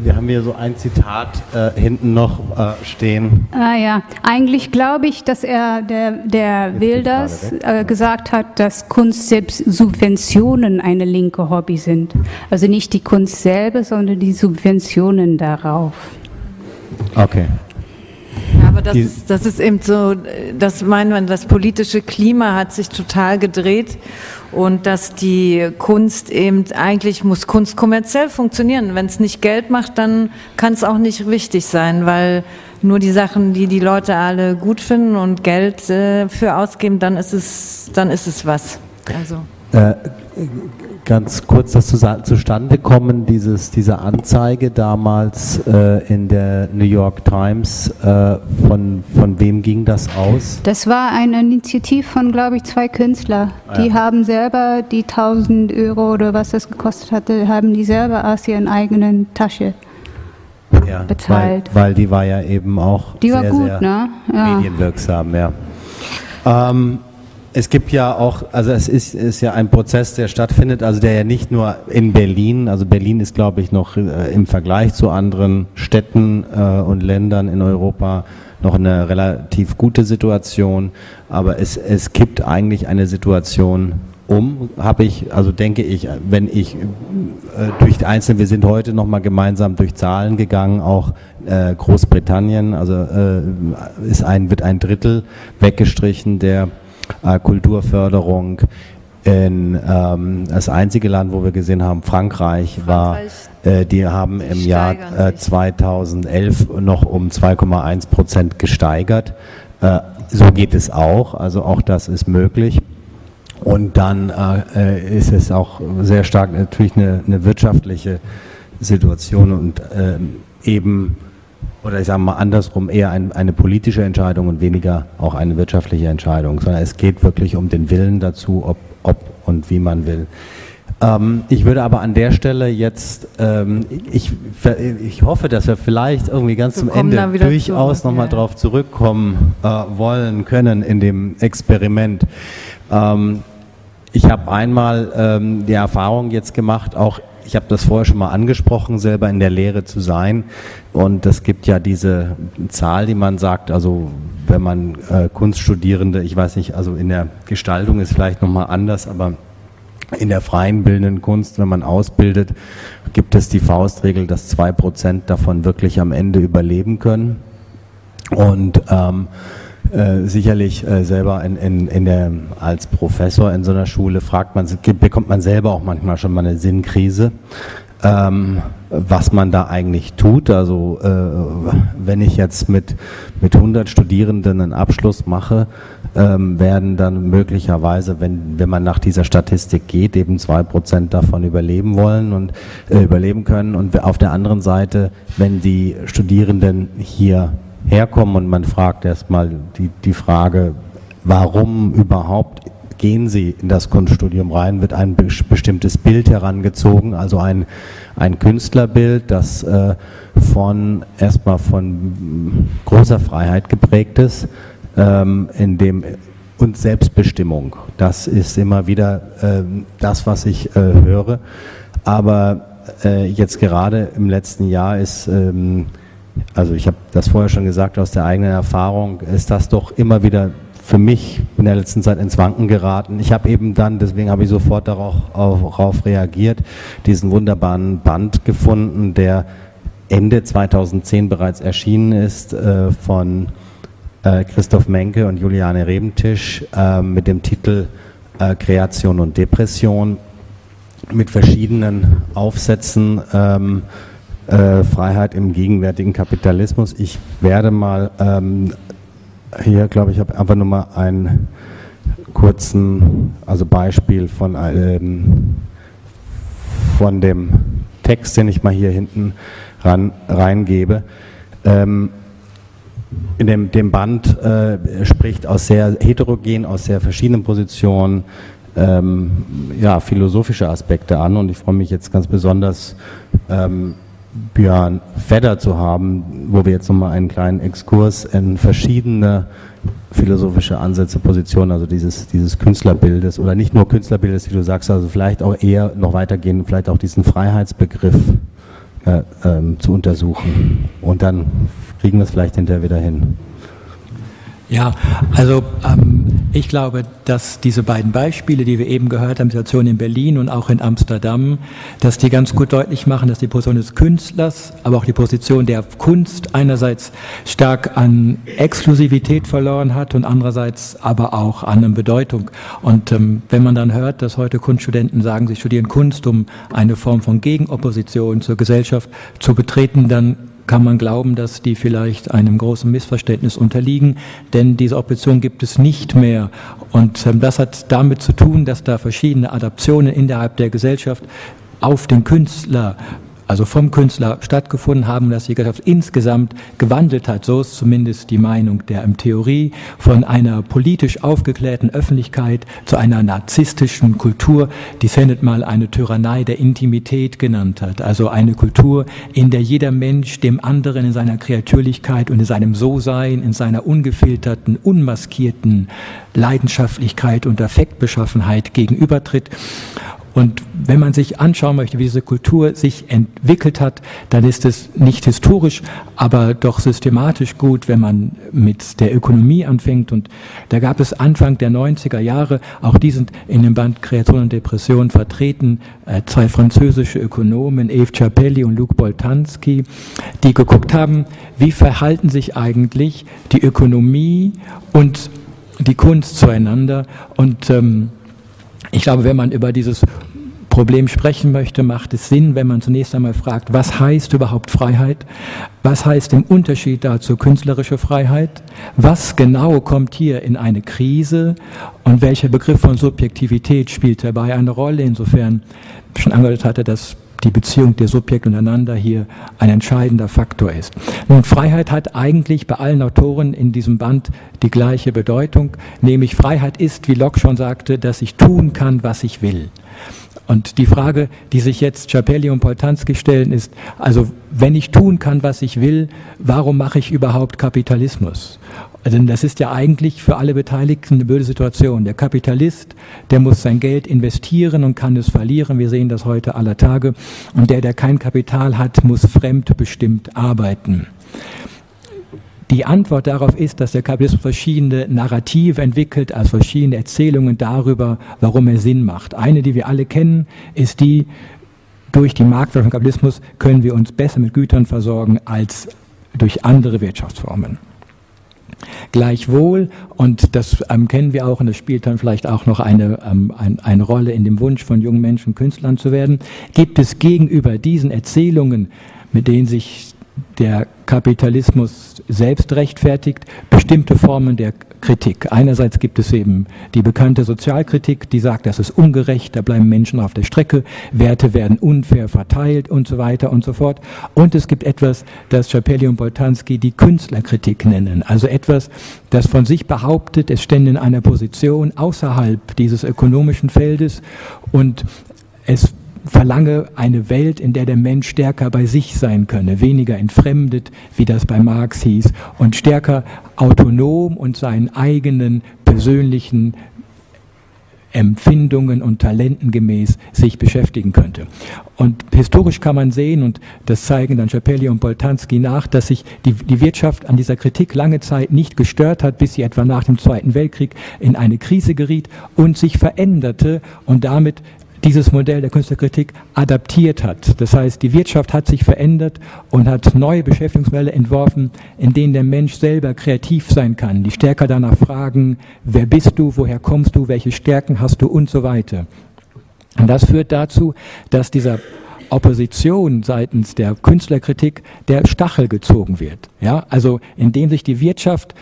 wir haben hier so ein Zitat äh, hinten noch äh, stehen. Ah ja, eigentlich glaube ich, dass er, der, der Wilders, äh, gesagt hat, dass Kunst selbst Subventionen eine linke Hobby sind. Also nicht die Kunst selber, sondern die Subventionen darauf. Okay. Ja, aber das ist, das ist eben so, das meint man, das politische Klima hat sich total gedreht und dass die Kunst eben eigentlich muss Kunst kommerziell funktionieren. Wenn es nicht Geld macht, dann kann es auch nicht wichtig sein, weil nur die Sachen, die die Leute alle gut finden und Geld äh, für ausgeben, dann ist es, dann ist es was. Also. Äh, ganz kurz das zustande kommen, dieses, diese Anzeige damals äh, in der New York Times, äh, von, von wem ging das aus? Das war eine Initiative von, glaube ich, zwei Künstlern. Ah, die ja. haben selber die 1000 Euro oder was das gekostet hatte, haben die selber aus ihren eigenen Tasche ja, bezahlt. Weil, weil, die war ja eben auch die sehr, gut, sehr ne? ja. medienwirksam, ja. Ähm, es gibt ja auch, also es ist, ist ja ein Prozess, der stattfindet, also der ja nicht nur in Berlin, also Berlin ist, glaube ich, noch äh, im Vergleich zu anderen Städten äh, und Ländern in Europa noch eine relativ gute Situation, aber es, es gibt eigentlich eine Situation um, habe ich, also denke ich, wenn ich äh, durch einzelne, wir sind heute nochmal gemeinsam durch Zahlen gegangen, auch äh, Großbritannien, also äh, ist ein, wird ein Drittel weggestrichen der Kulturförderung. In, ähm, das einzige Land, wo wir gesehen haben, Frankreich, Frankreich war, äh, die haben im Jahr äh, 2011 noch um 2,1 Prozent gesteigert. Äh, so geht es auch, also auch das ist möglich. Und dann äh, äh, ist es auch sehr stark natürlich eine, eine wirtschaftliche Situation und ähm, eben oder ich sage mal andersrum, eher ein, eine politische Entscheidung und weniger auch eine wirtschaftliche Entscheidung, sondern es geht wirklich um den Willen dazu, ob, ob und wie man will. Ähm, ich würde aber an der Stelle jetzt, ähm, ich, ich hoffe, dass wir vielleicht irgendwie ganz wir zum Ende durchaus nochmal ja. drauf zurückkommen äh, wollen können in dem Experiment. Ähm, ich habe einmal ähm, die Erfahrung jetzt gemacht, auch ich habe das vorher schon mal angesprochen, selber in der Lehre zu sein. Und es gibt ja diese Zahl, die man sagt, also wenn man äh, Kunststudierende, ich weiß nicht, also in der Gestaltung ist vielleicht nochmal anders, aber in der freien bildenden Kunst, wenn man ausbildet, gibt es die Faustregel, dass zwei Prozent davon wirklich am Ende überleben können. Und ähm, äh, sicherlich äh, selber in, in, in der, als Professor in so einer Schule fragt man, bekommt man selber auch manchmal schon mal eine Sinnkrise, ähm, was man da eigentlich tut. Also äh, wenn ich jetzt mit, mit 100 Studierenden einen Abschluss mache, ähm, werden dann möglicherweise, wenn, wenn man nach dieser Statistik geht, eben zwei Prozent davon überleben wollen und äh, überleben können. Und auf der anderen Seite, wenn die Studierenden hier herkommen und man fragt erstmal die, die Frage, warum überhaupt gehen Sie in das Kunststudium rein, wird ein bestimmtes Bild herangezogen, also ein, ein Künstlerbild, das äh, von erstmal von großer Freiheit geprägt ist, ähm, in dem und Selbstbestimmung. Das ist immer wieder äh, das, was ich äh, höre. Aber äh, jetzt gerade im letzten Jahr ist ähm, also ich habe das vorher schon gesagt, aus der eigenen Erfahrung ist das doch immer wieder für mich in der letzten Zeit ins Wanken geraten. Ich habe eben dann, deswegen habe ich sofort darauf, darauf reagiert, diesen wunderbaren Band gefunden, der Ende 2010 bereits erschienen ist äh, von äh, Christoph Menke und Juliane Rebentisch äh, mit dem Titel äh, Kreation und Depression mit verschiedenen Aufsätzen. Ähm, äh, Freiheit im gegenwärtigen Kapitalismus. Ich werde mal ähm, hier, glaube ich, habe einfach nur mal einen kurzen, also Beispiel von, ähm, von dem Text, den ich mal hier hinten ran, reingebe. Ähm, in dem, dem Band äh, spricht aus sehr heterogen, aus sehr verschiedenen Positionen ähm, ja, philosophische Aspekte an und ich freue mich jetzt ganz besonders ähm, Björn Fedder zu haben, wo wir jetzt nochmal einen kleinen Exkurs in verschiedene philosophische Ansätze, Positionen, also dieses, dieses Künstlerbildes oder nicht nur Künstlerbildes, wie du sagst, also vielleicht auch eher noch weitergehen, vielleicht auch diesen Freiheitsbegriff äh, ähm, zu untersuchen. Und dann kriegen wir es vielleicht hinterher wieder hin. Ja, also ähm, ich glaube, dass diese beiden Beispiele, die wir eben gehört haben, Situation in Berlin und auch in Amsterdam, dass die ganz gut deutlich machen, dass die Position des Künstlers, aber auch die Position der Kunst einerseits stark an Exklusivität verloren hat und andererseits aber auch an Bedeutung. Und ähm, wenn man dann hört, dass heute Kunststudenten sagen, sie studieren Kunst, um eine Form von Gegenopposition zur Gesellschaft zu betreten, dann kann man glauben, dass die vielleicht einem großen Missverständnis unterliegen, denn diese Option gibt es nicht mehr. Und ähm, das hat damit zu tun, dass da verschiedene Adaptionen innerhalb der Gesellschaft auf den Künstler also vom Künstler stattgefunden haben, dass die Gesellschaft insgesamt gewandelt hat. So ist zumindest die Meinung der im Theorie von einer politisch aufgeklärten Öffentlichkeit zu einer narzisstischen Kultur, die Sennett mal eine Tyrannei der Intimität genannt hat. Also eine Kultur, in der jeder Mensch dem anderen in seiner Kreatürlichkeit und in seinem So-Sein, in seiner ungefilterten, unmaskierten Leidenschaftlichkeit und Affektbeschaffenheit gegenübertritt. Und wenn man sich anschauen möchte, wie diese Kultur sich entwickelt hat, dann ist es nicht historisch, aber doch systematisch gut, wenn man mit der Ökonomie anfängt. Und da gab es Anfang der 90er Jahre, auch die sind in dem Band Kreation und Depression vertreten, äh, zwei französische Ökonomen, Eve Ciapelli und Luc Boltanski, die geguckt haben, wie verhalten sich eigentlich die Ökonomie und die Kunst zueinander. Und ähm, ich glaube, wenn man über dieses Problem sprechen möchte, macht es Sinn, wenn man zunächst einmal fragt, was heißt überhaupt Freiheit? Was heißt im Unterschied dazu künstlerische Freiheit? Was genau kommt hier in eine Krise? Und welcher Begriff von Subjektivität spielt dabei eine Rolle? Insofern schon angedeutet hatte, dass die Beziehung der Subjekte untereinander hier ein entscheidender Faktor ist. Nun, Freiheit hat eigentlich bei allen Autoren in diesem Band die gleiche Bedeutung, nämlich Freiheit ist, wie Locke schon sagte, dass ich tun kann, was ich will. Und die Frage, die sich jetzt Chapelli und Poltanski stellen, ist, also wenn ich tun kann, was ich will, warum mache ich überhaupt Kapitalismus? Denn das ist ja eigentlich für alle Beteiligten eine blöde Situation. Der Kapitalist, der muss sein Geld investieren und kann es verlieren. Wir sehen das heute aller Tage. Und der, der kein Kapital hat, muss fremdbestimmt arbeiten. Die Antwort darauf ist, dass der Kapitalismus verschiedene Narrative entwickelt, also verschiedene Erzählungen darüber, warum er Sinn macht. Eine, die wir alle kennen, ist die, durch die Marktwirtschaft und Kapitalismus können wir uns besser mit Gütern versorgen als durch andere Wirtschaftsformen. Gleichwohl, und das ähm, kennen wir auch, und das spielt dann vielleicht auch noch eine, ähm, ein, eine Rolle in dem Wunsch von jungen Menschen, Künstlern zu werden, gibt es gegenüber diesen Erzählungen, mit denen sich der Kapitalismus selbst rechtfertigt, bestimmte Formen der Kritik. Einerseits gibt es eben die bekannte Sozialkritik, die sagt, das ist ungerecht, da bleiben Menschen auf der Strecke, Werte werden unfair verteilt und so weiter und so fort. Und es gibt etwas, das Schapelli und Boltanski die Künstlerkritik nennen. Also etwas, das von sich behauptet, es stände in einer Position außerhalb dieses ökonomischen Feldes und es verlange eine Welt, in der der Mensch stärker bei sich sein könne, weniger entfremdet, wie das bei Marx hieß, und stärker autonom und seinen eigenen persönlichen Empfindungen und Talenten gemäß sich beschäftigen könnte. Und historisch kann man sehen, und das zeigen dann Schapelli und Boltanski nach, dass sich die, die Wirtschaft an dieser Kritik lange Zeit nicht gestört hat, bis sie etwa nach dem Zweiten Weltkrieg in eine Krise geriet und sich veränderte und damit dieses Modell der Künstlerkritik adaptiert hat. Das heißt, die Wirtschaft hat sich verändert und hat neue Beschäftigungsmodelle entworfen, in denen der Mensch selber kreativ sein kann, die stärker danach fragen, wer bist du, woher kommst du, welche Stärken hast du und so weiter. Und das führt dazu, dass dieser Opposition seitens der Künstlerkritik der Stachel gezogen wird. Ja, also indem sich die Wirtschaft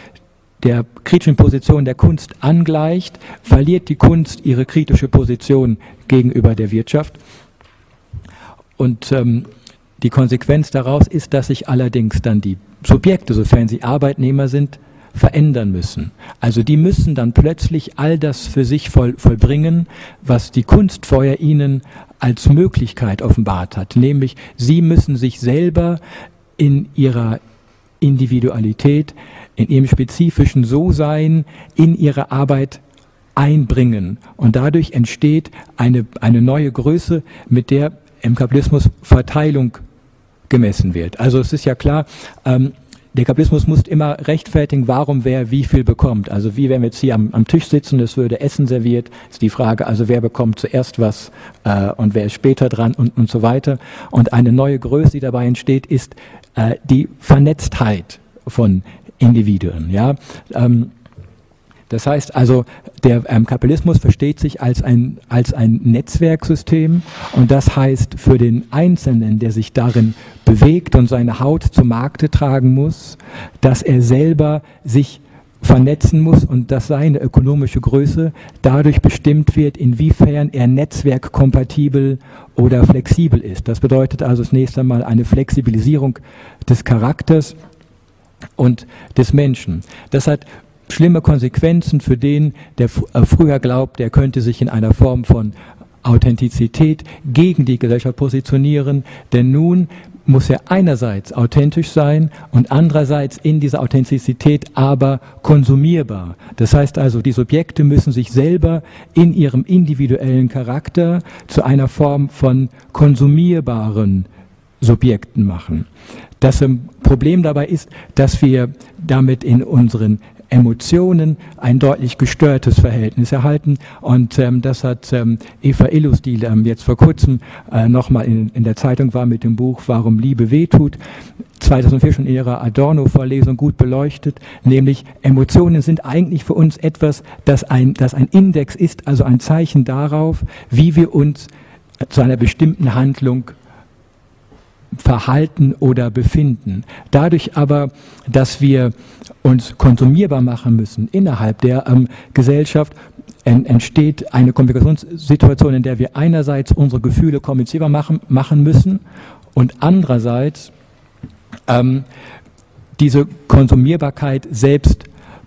der kritischen Position der Kunst angleicht, verliert die Kunst ihre kritische Position gegenüber der Wirtschaft. Und ähm, die Konsequenz daraus ist, dass sich allerdings dann die Subjekte, sofern sie Arbeitnehmer sind, verändern müssen. Also die müssen dann plötzlich all das für sich voll, vollbringen, was die Kunst vorher ihnen als Möglichkeit offenbart hat. Nämlich, sie müssen sich selber in ihrer Individualität in ihrem spezifischen So-Sein, in ihre Arbeit einbringen. Und dadurch entsteht eine, eine neue Größe, mit der im Kapitalismus Verteilung gemessen wird. Also es ist ja klar, ähm, der Kapitalismus muss immer rechtfertigen, warum wer wie viel bekommt. Also wie wenn wir jetzt hier am, am Tisch sitzen, es würde Essen serviert, ist die Frage, also wer bekommt zuerst was äh, und wer ist später dran und, und so weiter. Und eine neue Größe, die dabei entsteht, ist äh, die Vernetztheit von Individuen. Ja? Ähm, das heißt also, der ähm, Kapitalismus versteht sich als ein, als ein Netzwerksystem und das heißt für den Einzelnen, der sich darin bewegt und seine Haut zum Markte tragen muss, dass er selber sich vernetzen muss und dass seine ökonomische Größe dadurch bestimmt wird, inwiefern er netzwerkkompatibel oder flexibel ist. Das bedeutet also zunächst einmal eine Flexibilisierung des Charakters und des Menschen. Das hat schlimme Konsequenzen für den, der äh, früher glaubt, der könnte sich in einer Form von Authentizität gegen die Gesellschaft positionieren, denn nun muss er einerseits authentisch sein und andererseits in dieser Authentizität aber konsumierbar. Das heißt also, die Subjekte müssen sich selber in ihrem individuellen Charakter zu einer Form von konsumierbaren Subjekten machen. Das Problem dabei ist, dass wir damit in unseren Emotionen ein deutlich gestörtes Verhältnis erhalten. Und ähm, das hat ähm, Eva Illus, die ähm, jetzt vor kurzem äh, nochmal in, in der Zeitung war mit dem Buch Warum Liebe wehtut, 2004 schon in ihrer Adorno-Vorlesung gut beleuchtet, nämlich Emotionen sind eigentlich für uns etwas, das ein, das ein Index ist, also ein Zeichen darauf, wie wir uns zu einer bestimmten Handlung Verhalten oder Befinden. Dadurch aber, dass wir uns konsumierbar machen müssen innerhalb der ähm, Gesellschaft, en entsteht eine Kommunikationssituation, in der wir einerseits unsere Gefühle kommunizierbar machen, machen müssen und andererseits ähm, diese Konsumierbarkeit selbst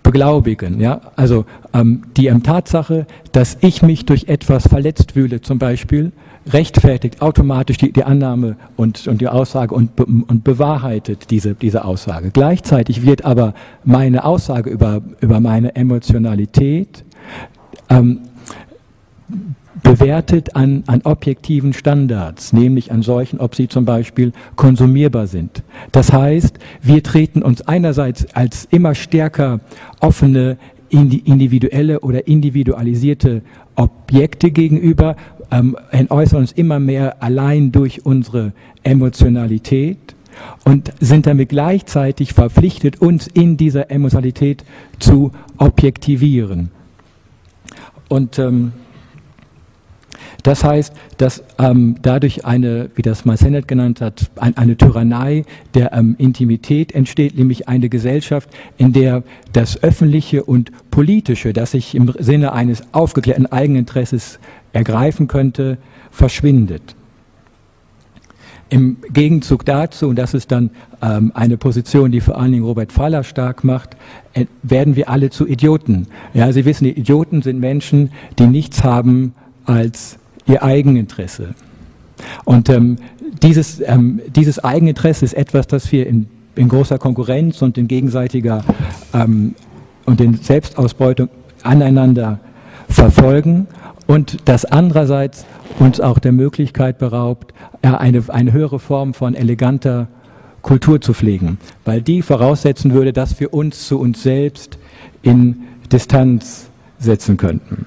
beglaubigen. Ja? Also ähm, die ähm, Tatsache, dass ich mich durch etwas verletzt fühle, zum Beispiel, rechtfertigt automatisch die, die Annahme und, und die Aussage und, und bewahrheitet diese, diese Aussage. Gleichzeitig wird aber meine Aussage über, über meine Emotionalität ähm, bewertet an, an objektiven Standards, nämlich an solchen, ob sie zum Beispiel konsumierbar sind. Das heißt, wir treten uns einerseits als immer stärker offene, individuelle oder individualisierte Objekte gegenüber, ähm, äußern uns immer mehr allein durch unsere Emotionalität und sind damit gleichzeitig verpflichtet, uns in dieser Emotionalität zu objektivieren. Und ähm, das heißt, dass ähm, dadurch eine, wie das mal Sennett genannt hat, ein, eine Tyrannei der ähm, Intimität entsteht, nämlich eine Gesellschaft, in der das Öffentliche und Politische, das sich im Sinne eines aufgeklärten Eigeninteresses ergreifen könnte, verschwindet. Im Gegenzug dazu, und das ist dann ähm, eine Position, die vor allen Dingen Robert Faller stark macht, äh, werden wir alle zu Idioten. Ja, Sie wissen, die Idioten sind Menschen, die nichts haben als ihr Eigeninteresse. Und ähm, dieses, ähm, dieses Eigeninteresse ist etwas, das wir in, in großer Konkurrenz und in gegenseitiger ähm, und in Selbstausbeutung aneinander verfolgen und das andererseits uns auch der Möglichkeit beraubt, eine, eine höhere Form von eleganter Kultur zu pflegen, weil die voraussetzen würde, dass wir uns zu uns selbst in Distanz setzen könnten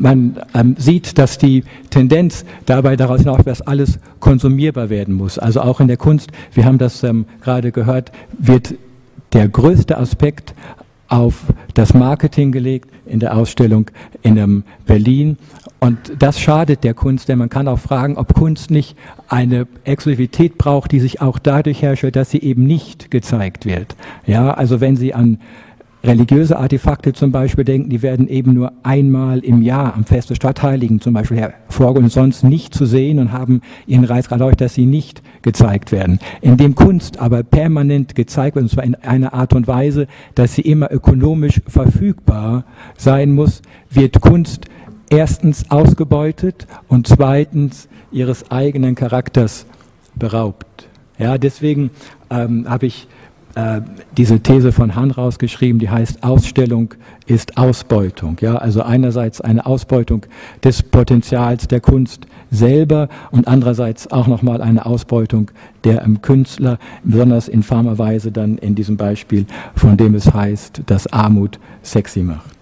man ähm, sieht, dass die Tendenz dabei daraus hinaus, dass alles konsumierbar werden muss. Also auch in der Kunst, wir haben das ähm, gerade gehört, wird der größte Aspekt auf das Marketing gelegt in der Ausstellung in ähm, Berlin. Und das schadet der Kunst, denn man kann auch fragen, ob Kunst nicht eine Exklusivität braucht, die sich auch dadurch herrscht, dass sie eben nicht gezeigt wird. Ja, also wenn Sie an religiöse Artefakte zum Beispiel denken, die werden eben nur einmal im Jahr am Fest des Stadtheiligen zum Beispiel hervorgeholt und sonst nicht zu sehen und haben ihren Reiz dadurch, dass sie nicht gezeigt werden. Indem Kunst aber permanent gezeigt wird, und zwar in einer Art und Weise, dass sie immer ökonomisch verfügbar sein muss, wird Kunst erstens ausgebeutet und zweitens ihres eigenen Charakters beraubt. Ja, deswegen ähm, habe ich äh, diese These von Hahn rausgeschrieben, die heißt, Ausstellung ist Ausbeutung. Ja, also einerseits eine Ausbeutung des Potenzials der Kunst selber und andererseits auch nochmal eine Ausbeutung der ähm, Künstler, besonders infamer Weise dann in diesem Beispiel, von dem es heißt, dass Armut sexy macht.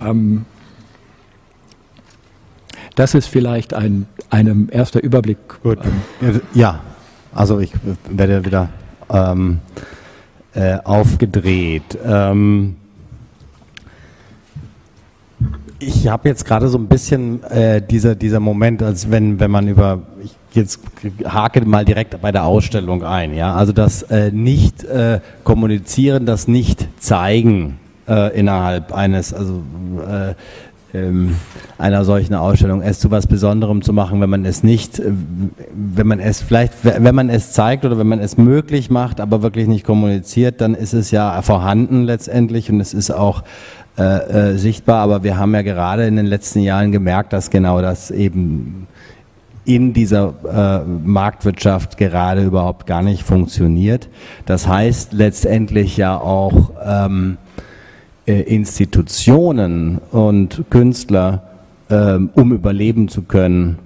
Ähm, das ist vielleicht ein, ein erster Überblick. Gut. Ja, also ich werde wieder ähm, äh, aufgedreht. Ähm, ich habe jetzt gerade so ein bisschen äh, dieser, dieser Moment, als wenn, wenn man über, ich jetzt hake mal direkt bei der Ausstellung ein, ja, also das äh, nicht äh, kommunizieren, das nicht zeigen äh, innerhalb eines, also äh, ähm, einer solchen Ausstellung, es zu was Besonderem zu machen, wenn man es nicht, äh, wenn man es vielleicht, wenn man es zeigt oder wenn man es möglich macht, aber wirklich nicht kommuniziert, dann ist es ja vorhanden letztendlich und es ist auch äh, äh, sichtbar. Aber wir haben ja gerade in den letzten Jahren gemerkt, dass genau das eben in dieser äh, Marktwirtschaft gerade überhaupt gar nicht funktioniert. Das heißt letztendlich ja auch ähm, äh, Institutionen und Künstler, ähm, um überleben zu können,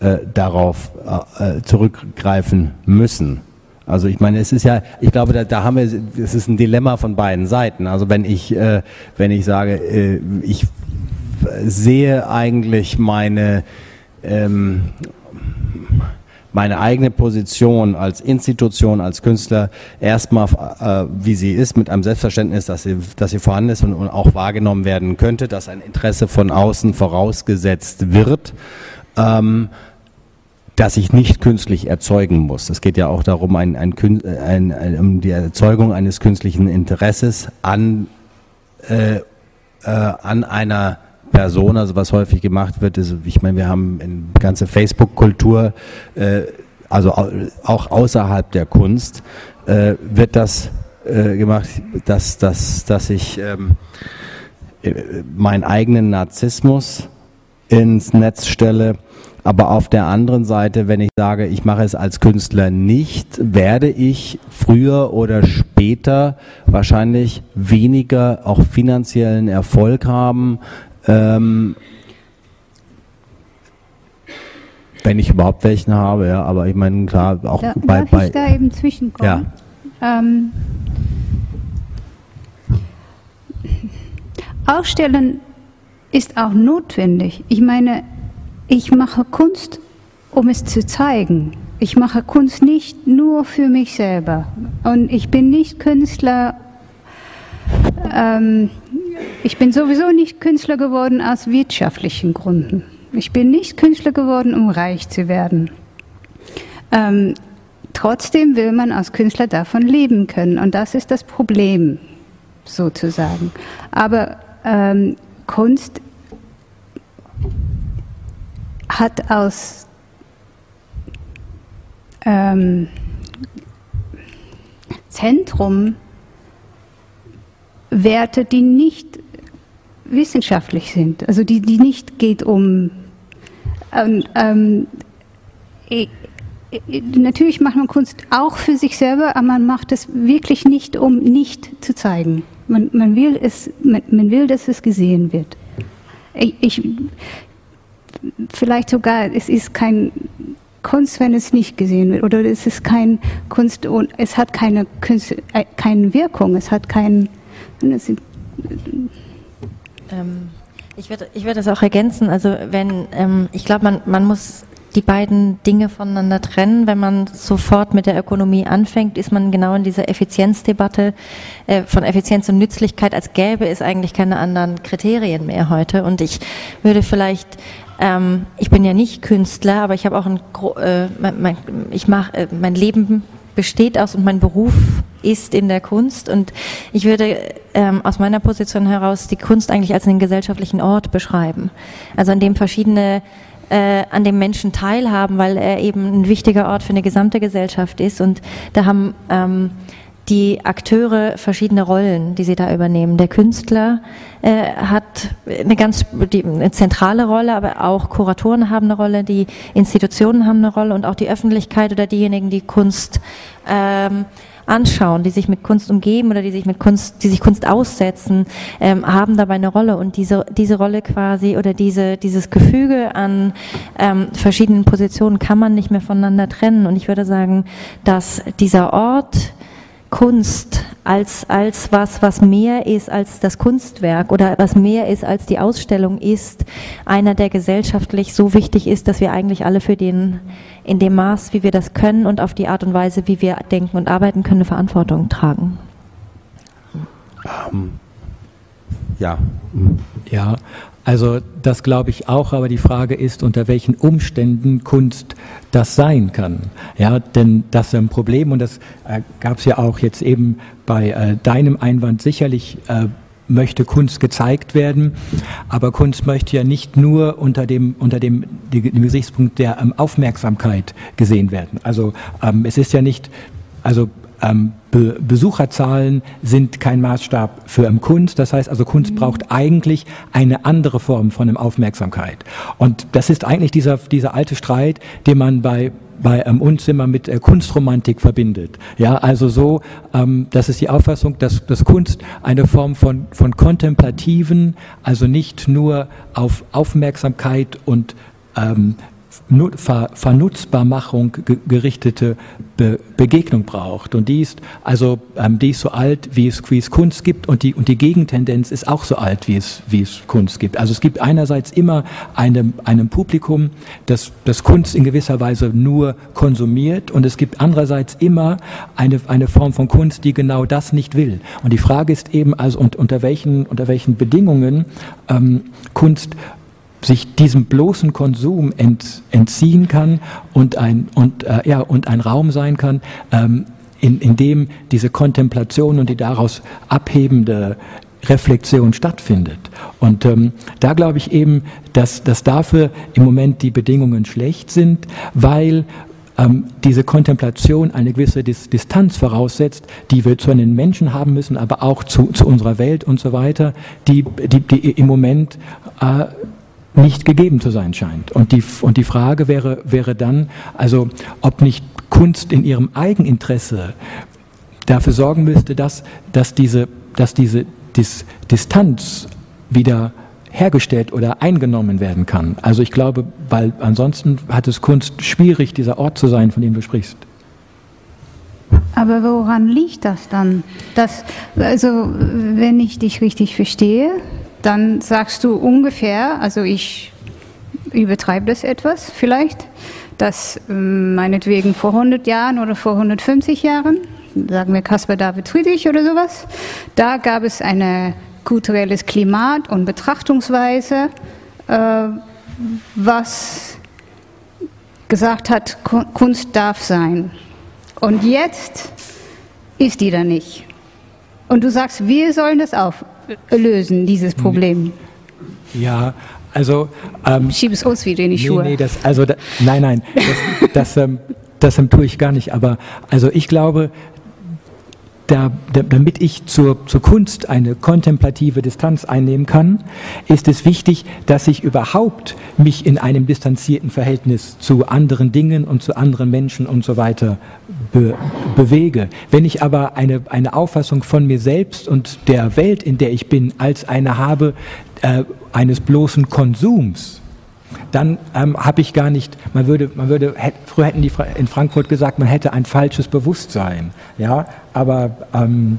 äh, darauf äh, zurückgreifen müssen. Also ich meine, es ist ja, ich glaube, da, da haben wir, es ist ein Dilemma von beiden Seiten. Also wenn ich, wenn ich sage, ich sehe eigentlich meine ähm, meine eigene Position als Institution, als Künstler erstmal, äh, wie sie ist, mit einem Selbstverständnis, dass sie, dass sie vorhanden ist und, und auch wahrgenommen werden könnte, dass ein Interesse von außen vorausgesetzt wird. Ähm, dass ich nicht künstlich erzeugen muss. Es geht ja auch darum, ein, ein, ein, ein, um die Erzeugung eines künstlichen Interesses an, äh, äh, an einer Person, also was häufig gemacht wird, ist, ich meine, wir haben eine ganze Facebook-Kultur, äh, also auch außerhalb der Kunst, äh, wird das äh, gemacht, dass, dass, dass ich ähm, äh, meinen eigenen Narzissmus ins Netz stelle. Aber auf der anderen Seite, wenn ich sage, ich mache es als Künstler nicht, werde ich früher oder später wahrscheinlich weniger auch finanziellen Erfolg haben. Ähm, wenn ich überhaupt welchen habe, ja, aber ich meine, klar, auch da, bei, darf bei. Ich da eben zwischenkommen? Ja. Ähm, Ausstellen ist auch notwendig. Ich meine, ich mache Kunst, um es zu zeigen. Ich mache Kunst nicht nur für mich selber. Und ich bin nicht Künstler, ähm, ich bin sowieso nicht Künstler geworden aus wirtschaftlichen Gründen. Ich bin nicht Künstler geworden, um reich zu werden. Ähm, trotzdem will man als Künstler davon leben können. Und das ist das Problem, sozusagen. Aber ähm, Kunst hat aus ähm, Zentrum Werte, die nicht wissenschaftlich sind, also die, die nicht geht um ähm, ähm, ich, natürlich macht man Kunst auch für sich selber, aber man macht es wirklich nicht, um nicht zu zeigen. Man, man will es, man, man, will, dass es gesehen wird. Ich, ich, vielleicht sogar, es ist kein Kunst, wenn es nicht gesehen wird, oder es ist kein Kunst und es hat keine, Kunst, äh, keine Wirkung, es hat keinen. Ähm, ich würde ich würd das auch ergänzen. Also wenn ähm, ich glaube, man, man muss die beiden Dinge voneinander trennen. Wenn man sofort mit der Ökonomie anfängt, ist man genau in dieser Effizienzdebatte äh, von Effizienz und Nützlichkeit, als gäbe es eigentlich keine anderen Kriterien mehr heute. Und ich würde vielleicht ähm, ich bin ja nicht Künstler, aber ich habe auch ein, äh, mein, mein, ich mache, äh, mein Leben besteht aus und mein Beruf ist in der Kunst. Und ich würde ähm, aus meiner Position heraus die Kunst eigentlich als einen gesellschaftlichen Ort beschreiben, also an dem verschiedene äh, an dem Menschen teilhaben, weil er eben ein wichtiger Ort für eine gesamte Gesellschaft ist. Und da haben ähm, die Akteure verschiedene Rollen, die sie da übernehmen. Der Künstler äh, hat eine ganz die, eine zentrale Rolle, aber auch Kuratoren haben eine Rolle, die Institutionen haben eine Rolle und auch die Öffentlichkeit oder diejenigen, die Kunst ähm, anschauen, die sich mit Kunst umgeben oder die sich mit Kunst, die sich Kunst aussetzen, ähm, haben dabei eine Rolle. Und diese diese Rolle quasi oder diese dieses Gefüge an ähm, verschiedenen Positionen kann man nicht mehr voneinander trennen. Und ich würde sagen, dass dieser Ort Kunst als, als was, was mehr ist als das Kunstwerk oder was mehr ist als die Ausstellung ist, einer, der gesellschaftlich so wichtig ist, dass wir eigentlich alle für den, in dem Maß, wie wir das können und auf die Art und Weise, wie wir denken und arbeiten können, eine Verantwortung tragen. Um, ja. Ja, also das glaube ich auch, aber die Frage ist, unter welchen Umständen Kunst das sein kann. Ja, denn das ist ein Problem und das äh, gab es ja auch jetzt eben bei äh, deinem Einwand sicherlich. Äh, möchte Kunst gezeigt werden, aber Kunst möchte ja nicht nur unter dem unter dem, dem Gesichtspunkt der ähm, Aufmerksamkeit gesehen werden. Also ähm, es ist ja nicht also Be Besucherzahlen sind kein Maßstab für ähm, Kunst. Das heißt also, Kunst mhm. braucht eigentlich eine andere Form von ähm, Aufmerksamkeit. Und das ist eigentlich dieser, dieser alte Streit, den man bei bei ähm, uns immer mit äh, Kunstromantik verbindet. Ja, also so, ähm, das ist die Auffassung, dass, dass Kunst eine Form von, von kontemplativen, also nicht nur auf Aufmerksamkeit und ähm, Ver Vernutzbarmachung gerichtete Be Begegnung braucht. Und die ist also ähm, die ist so alt, wie es, wie es Kunst gibt und die, und die Gegentendenz ist auch so alt, wie es, wie es Kunst gibt. Also es gibt einerseits immer einem, einem Publikum, das, das Kunst in gewisser Weise nur konsumiert und es gibt andererseits immer eine, eine Form von Kunst, die genau das nicht will. Und die Frage ist eben also, unter, welchen, unter welchen Bedingungen ähm, Kunst sich diesem bloßen Konsum ent, entziehen kann und ein, und, äh, ja, und ein Raum sein kann, ähm, in, in dem diese Kontemplation und die daraus abhebende Reflexion stattfindet. Und ähm, da glaube ich eben, dass, dass dafür im Moment die Bedingungen schlecht sind, weil ähm, diese Kontemplation eine gewisse Dis Distanz voraussetzt, die wir zu den Menschen haben müssen, aber auch zu, zu unserer Welt und so weiter, die, die, die im Moment äh, nicht gegeben zu sein scheint. Und die, und die Frage wäre, wäre dann, also ob nicht Kunst in ihrem Eigeninteresse dafür sorgen müsste, dass, dass diese, dass diese Dis Distanz wieder hergestellt oder eingenommen werden kann. Also ich glaube, weil ansonsten hat es Kunst schwierig, dieser Ort zu sein, von dem du sprichst. Aber woran liegt das dann? Dass, also, wenn ich dich richtig verstehe, dann sagst du ungefähr, also ich übertreibe das etwas vielleicht, dass ähm, meinetwegen vor 100 Jahren oder vor 150 Jahren, sagen wir Caspar David Friedrich oder sowas, da gab es eine kulturelles Klimat und Betrachtungsweise, äh, was gesagt hat, Kunst darf sein. Und jetzt ist die da nicht. Und du sagst, wir sollen das auflösen, dieses Problem. Ja, also. Ähm, Schieb es uns wieder in die nee, Schuhe. Nee, das, also, da, nein, nein, das, das, ähm, das ähm, tue ich gar nicht. Aber also ich glaube, da, damit ich zur, zur Kunst eine kontemplative Distanz einnehmen kann, ist es wichtig, dass ich überhaupt mich in einem distanzierten Verhältnis zu anderen Dingen und zu anderen Menschen und so weiter be, bewege. Wenn ich aber eine, eine Auffassung von mir selbst und der Welt, in der ich bin, als eine habe, äh, eines bloßen Konsums, dann ähm, habe ich gar nicht, man würde, man würde, hätt, früher hätten die in Frankfurt gesagt, man hätte ein falsches Bewusstsein, ja, aber ähm,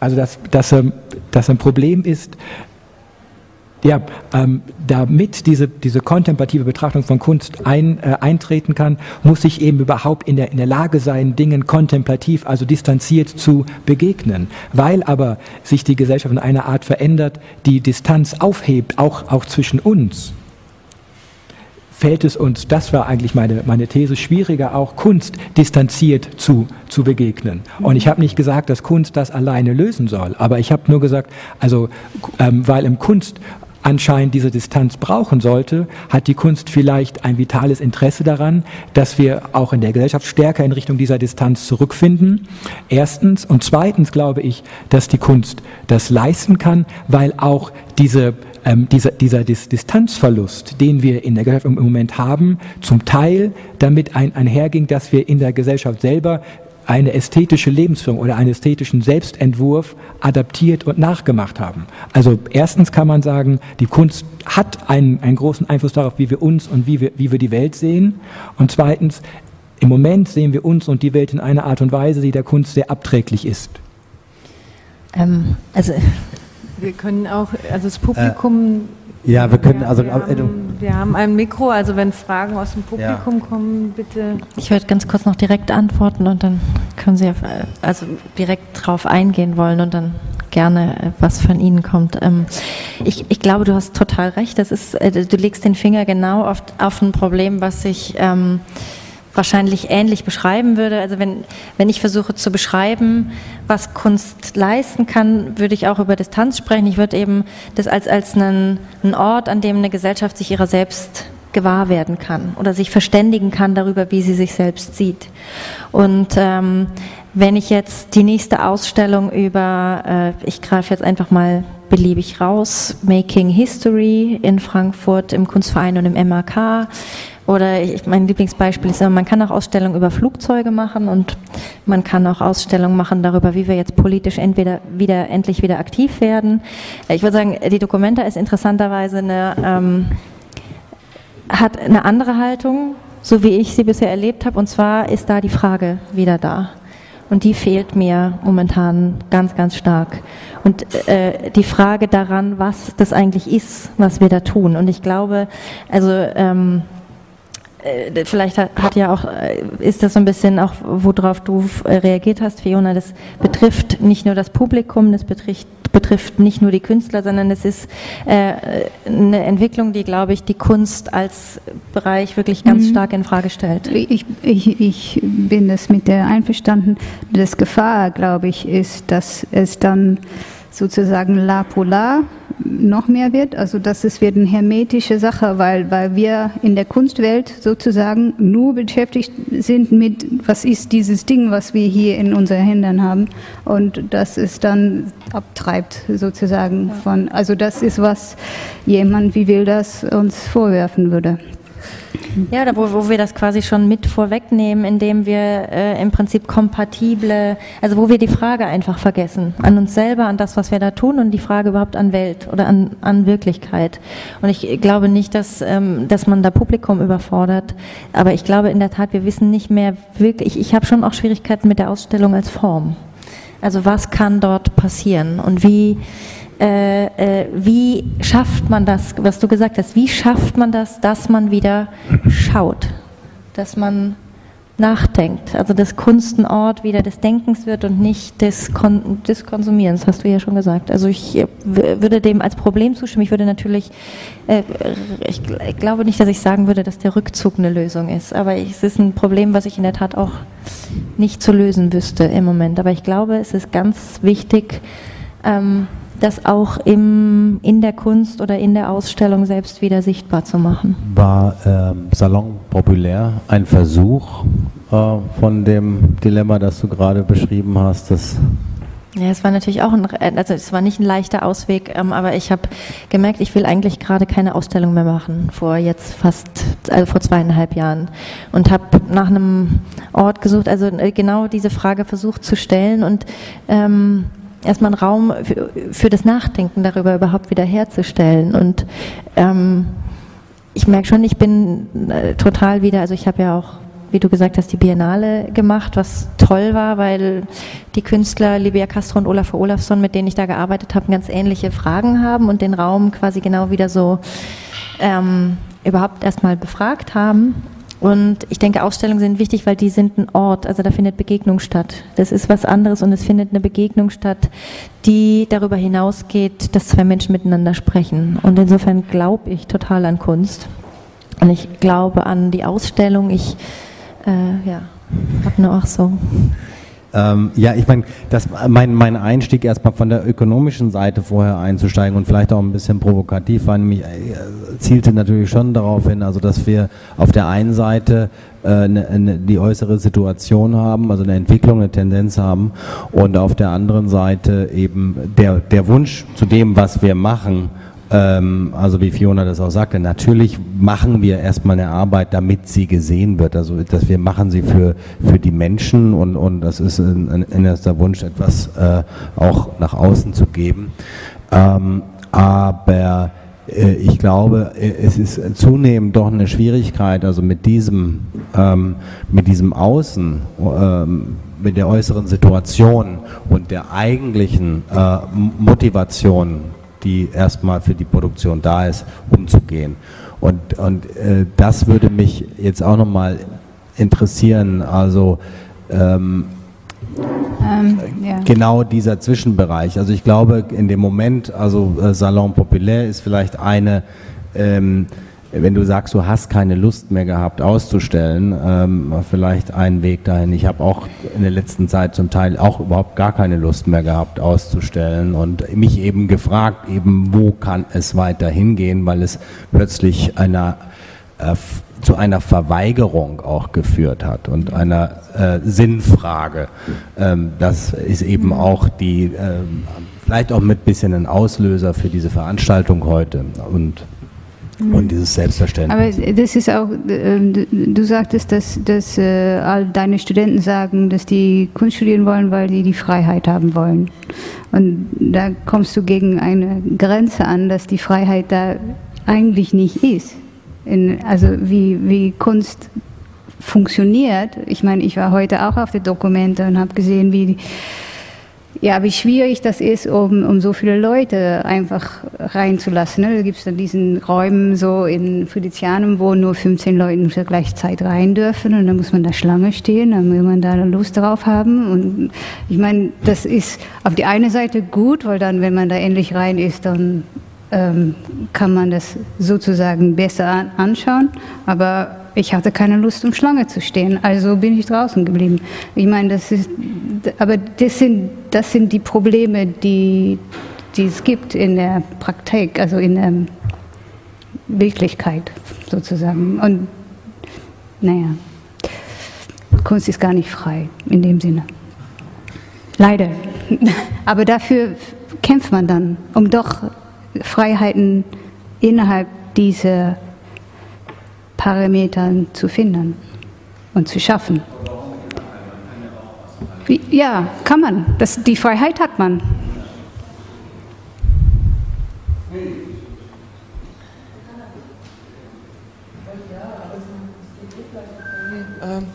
also dass, dass, ähm, dass ein Problem ist, ja, ähm, damit diese, diese kontemplative Betrachtung von Kunst ein, äh, eintreten kann, muss ich eben überhaupt in der, in der Lage sein, Dingen kontemplativ, also distanziert zu begegnen. Weil aber sich die Gesellschaft in einer Art verändert, die Distanz aufhebt, auch, auch zwischen uns fällt es uns, das war eigentlich meine, meine These, schwieriger auch Kunst distanziert zu, zu begegnen. Und ich habe nicht gesagt, dass Kunst das alleine lösen soll, aber ich habe nur gesagt, also ähm, weil im Kunst anscheinend diese Distanz brauchen sollte, hat die Kunst vielleicht ein vitales Interesse daran, dass wir auch in der Gesellschaft stärker in Richtung dieser Distanz zurückfinden. Erstens. Und zweitens glaube ich, dass die Kunst das leisten kann, weil auch diese ähm, dieser, dieser Dis Distanzverlust, den wir in der Gesellschaft im Moment haben, zum Teil damit ein, einherging, dass wir in der Gesellschaft selber eine ästhetische Lebensführung oder einen ästhetischen Selbstentwurf adaptiert und nachgemacht haben. Also erstens kann man sagen, die Kunst hat einen, einen großen Einfluss darauf, wie wir uns und wie wir, wie wir die Welt sehen. Und zweitens, im Moment sehen wir uns und die Welt in einer Art und Weise, die der Kunst sehr abträglich ist. Ähm, also wir können auch, also das Publikum. Äh, ja, wir können, also. Wir haben, wir haben, ein Mikro, also wenn Fragen aus dem Publikum ja. kommen, bitte. Ich werde ganz kurz noch direkt antworten und dann können Sie also direkt drauf eingehen wollen und dann gerne, äh, was von Ihnen kommt. Ähm, ich, ich glaube, du hast total recht. Das ist, äh, du legst den Finger genau auf, auf ein Problem, was sich. Ähm, wahrscheinlich ähnlich beschreiben würde. Also wenn, wenn ich versuche zu beschreiben, was Kunst leisten kann, würde ich auch über Distanz sprechen. Ich würde eben das als, als einen, einen Ort, an dem eine Gesellschaft sich ihrer selbst gewahr werden kann oder sich verständigen kann darüber, wie sie sich selbst sieht. Und ähm, wenn ich jetzt die nächste Ausstellung über, äh, ich greife jetzt einfach mal beliebig raus, Making History in Frankfurt im Kunstverein und im MAK, oder ich, mein Lieblingsbeispiel ist, man kann auch Ausstellungen über Flugzeuge machen und man kann auch Ausstellungen machen darüber, wie wir jetzt politisch entweder wieder endlich wieder aktiv werden. Ich würde sagen, die Dokumenta ist interessanterweise eine, ähm, hat eine andere Haltung, so wie ich sie bisher erlebt habe. Und zwar ist da die Frage wieder da. Und die fehlt mir momentan ganz, ganz stark. Und äh, die Frage daran, was das eigentlich ist, was wir da tun. Und ich glaube, also ähm, äh, vielleicht hat, hat, ja auch, äh, ist das so ein bisschen auch, worauf du äh, reagiert hast, Fiona, das betrifft nicht nur das Publikum, das betrifft, betrifft nicht nur die Künstler, sondern es ist äh, eine Entwicklung, die, glaube ich, die Kunst als Bereich wirklich ganz mhm. stark in Frage stellt. Ich, ich, ich bin das mit der einverstanden. Das Gefahr, glaube ich, ist, dass es dann sozusagen la polar noch mehr wird. Also dass es wird eine hermetische Sache, weil, weil wir in der Kunstwelt sozusagen nur beschäftigt sind mit, was ist dieses Ding, was wir hier in unseren Händen haben. Und das ist dann abtreibt sozusagen von, also das ist, was jemand wie will das uns vorwerfen würde. Ja, wo, wo wir das quasi schon mit vorwegnehmen, indem wir äh, im Prinzip kompatible, also wo wir die Frage einfach vergessen, an uns selber, an das, was wir da tun und die Frage überhaupt an Welt oder an, an Wirklichkeit. Und ich glaube nicht, dass, ähm, dass man da Publikum überfordert, aber ich glaube in der Tat, wir wissen nicht mehr wirklich, ich, ich habe schon auch Schwierigkeiten mit der Ausstellung als Form. Also was kann dort passieren und wie wie schafft man das, was du gesagt hast, wie schafft man das, dass man wieder schaut, dass man nachdenkt, also dass Kunst ein Ort wieder des Denkens wird und nicht des, Kon des Konsumierens, hast du ja schon gesagt. Also ich äh, würde dem als Problem zustimmen. Ich würde natürlich, äh, ich, ich, glaube nicht, dass ich sagen würde, dass der Rückzug eine Lösung ist, aber es ist ein Problem, was ich in der Tat auch nicht zu lösen wüsste im Moment. Aber ich glaube, es ist ganz wichtig, ähm, das auch im, in der Kunst oder in der Ausstellung selbst wieder sichtbar zu machen. War ähm, Salon populär ein Versuch äh, von dem Dilemma, das du gerade beschrieben hast, dass ja, es war natürlich auch ein, also es war nicht ein leichter Ausweg, ähm, aber ich habe gemerkt, ich will eigentlich gerade keine Ausstellung mehr machen, vor jetzt fast, also vor zweieinhalb Jahren. Und habe nach einem Ort gesucht, also äh, genau diese Frage versucht zu stellen und ähm, erstmal einen Raum für, für, das Nachdenken darüber überhaupt wieder herzustellen. Und ähm, ich merke schon, ich bin äh, total wieder, also ich habe ja auch, wie du gesagt hast, die Biennale gemacht, was toll war, weil die Künstler Livia Castro und Olaf Olafsson, mit denen ich da gearbeitet habe, ganz ähnliche Fragen haben und den Raum quasi genau wieder so ähm, überhaupt erstmal befragt haben. Und ich denke, Ausstellungen sind wichtig, weil die sind ein Ort, also da findet Begegnung statt. Das ist was anderes und es findet eine Begegnung statt, die darüber hinausgeht, dass zwei Menschen miteinander sprechen. Und insofern glaube ich total an Kunst. Und ich glaube an die Ausstellung. Ich, äh, ja, habe nur auch so. Ähm, ja, ich meine, mein, mein Einstieg erstmal von der ökonomischen Seite vorher einzusteigen und vielleicht auch ein bisschen provokativ war, nämlich äh, zielte natürlich schon darauf hin, also dass wir auf der einen Seite äh, ne, ne, die äußere Situation haben, also eine Entwicklung, eine Tendenz haben und auf der anderen Seite eben der, der Wunsch zu dem, was wir machen, also wie Fiona das auch sagte, natürlich machen wir erstmal eine Arbeit, damit sie gesehen wird. Also dass wir machen sie für, für die Menschen und, und das ist ein, ein innerster Wunsch, etwas äh, auch nach außen zu geben. Ähm, aber äh, ich glaube, äh, es ist zunehmend doch eine Schwierigkeit, also mit diesem, ähm, mit diesem Außen, ähm, mit der äußeren Situation und der eigentlichen äh, Motivation die erstmal für die Produktion da ist, umzugehen. Und, und äh, das würde mich jetzt auch nochmal interessieren, also ähm, ähm, ja. genau dieser Zwischenbereich. Also ich glaube, in dem Moment, also äh, Salon Populaire ist vielleicht eine ähm, wenn du sagst, du hast keine Lust mehr gehabt auszustellen, ähm, vielleicht ein Weg dahin. Ich habe auch in der letzten Zeit zum Teil auch überhaupt gar keine Lust mehr gehabt auszustellen und mich eben gefragt, eben wo kann es weiter hingehen, weil es plötzlich einer äh, zu einer Verweigerung auch geführt hat und einer äh, Sinnfrage. Ähm, das ist eben auch die, äh, vielleicht auch mit bisschen ein Auslöser für diese Veranstaltung heute. Und und dieses Selbstverständnis. Aber das ist auch, ähm, du sagtest, dass, dass äh, all deine Studenten sagen, dass die Kunst studieren wollen, weil die die Freiheit haben wollen. Und da kommst du gegen eine Grenze an, dass die Freiheit da eigentlich nicht ist. In, also wie, wie Kunst funktioniert. Ich meine, ich war heute auch auf der Dokumente und habe gesehen, wie ja, wie schwierig das ist, um, um so viele Leute einfach reinzulassen. Ne? Da gibt es dann diesen Räumen so in Felicianum, wo nur 15 Leute Zeit rein dürfen und dann muss man da Schlange stehen, dann will man da Lust drauf haben. Und ich meine, das ist auf die eine Seite gut, weil dann, wenn man da endlich rein ist, dann ähm, kann man das sozusagen besser anschauen. Aber ich hatte keine Lust, um Schlange zu stehen, also bin ich draußen geblieben. Ich meine, das ist, aber das sind, das sind die Probleme, die, die es gibt in der Praktik, also in der Wirklichkeit sozusagen. Und naja, Kunst ist gar nicht frei in dem Sinne. Leider. Aber dafür kämpft man dann, um doch Freiheiten innerhalb dieser Parameter zu finden und zu schaffen. Ja, kann man. Das, die Freiheit hat man. Ähm,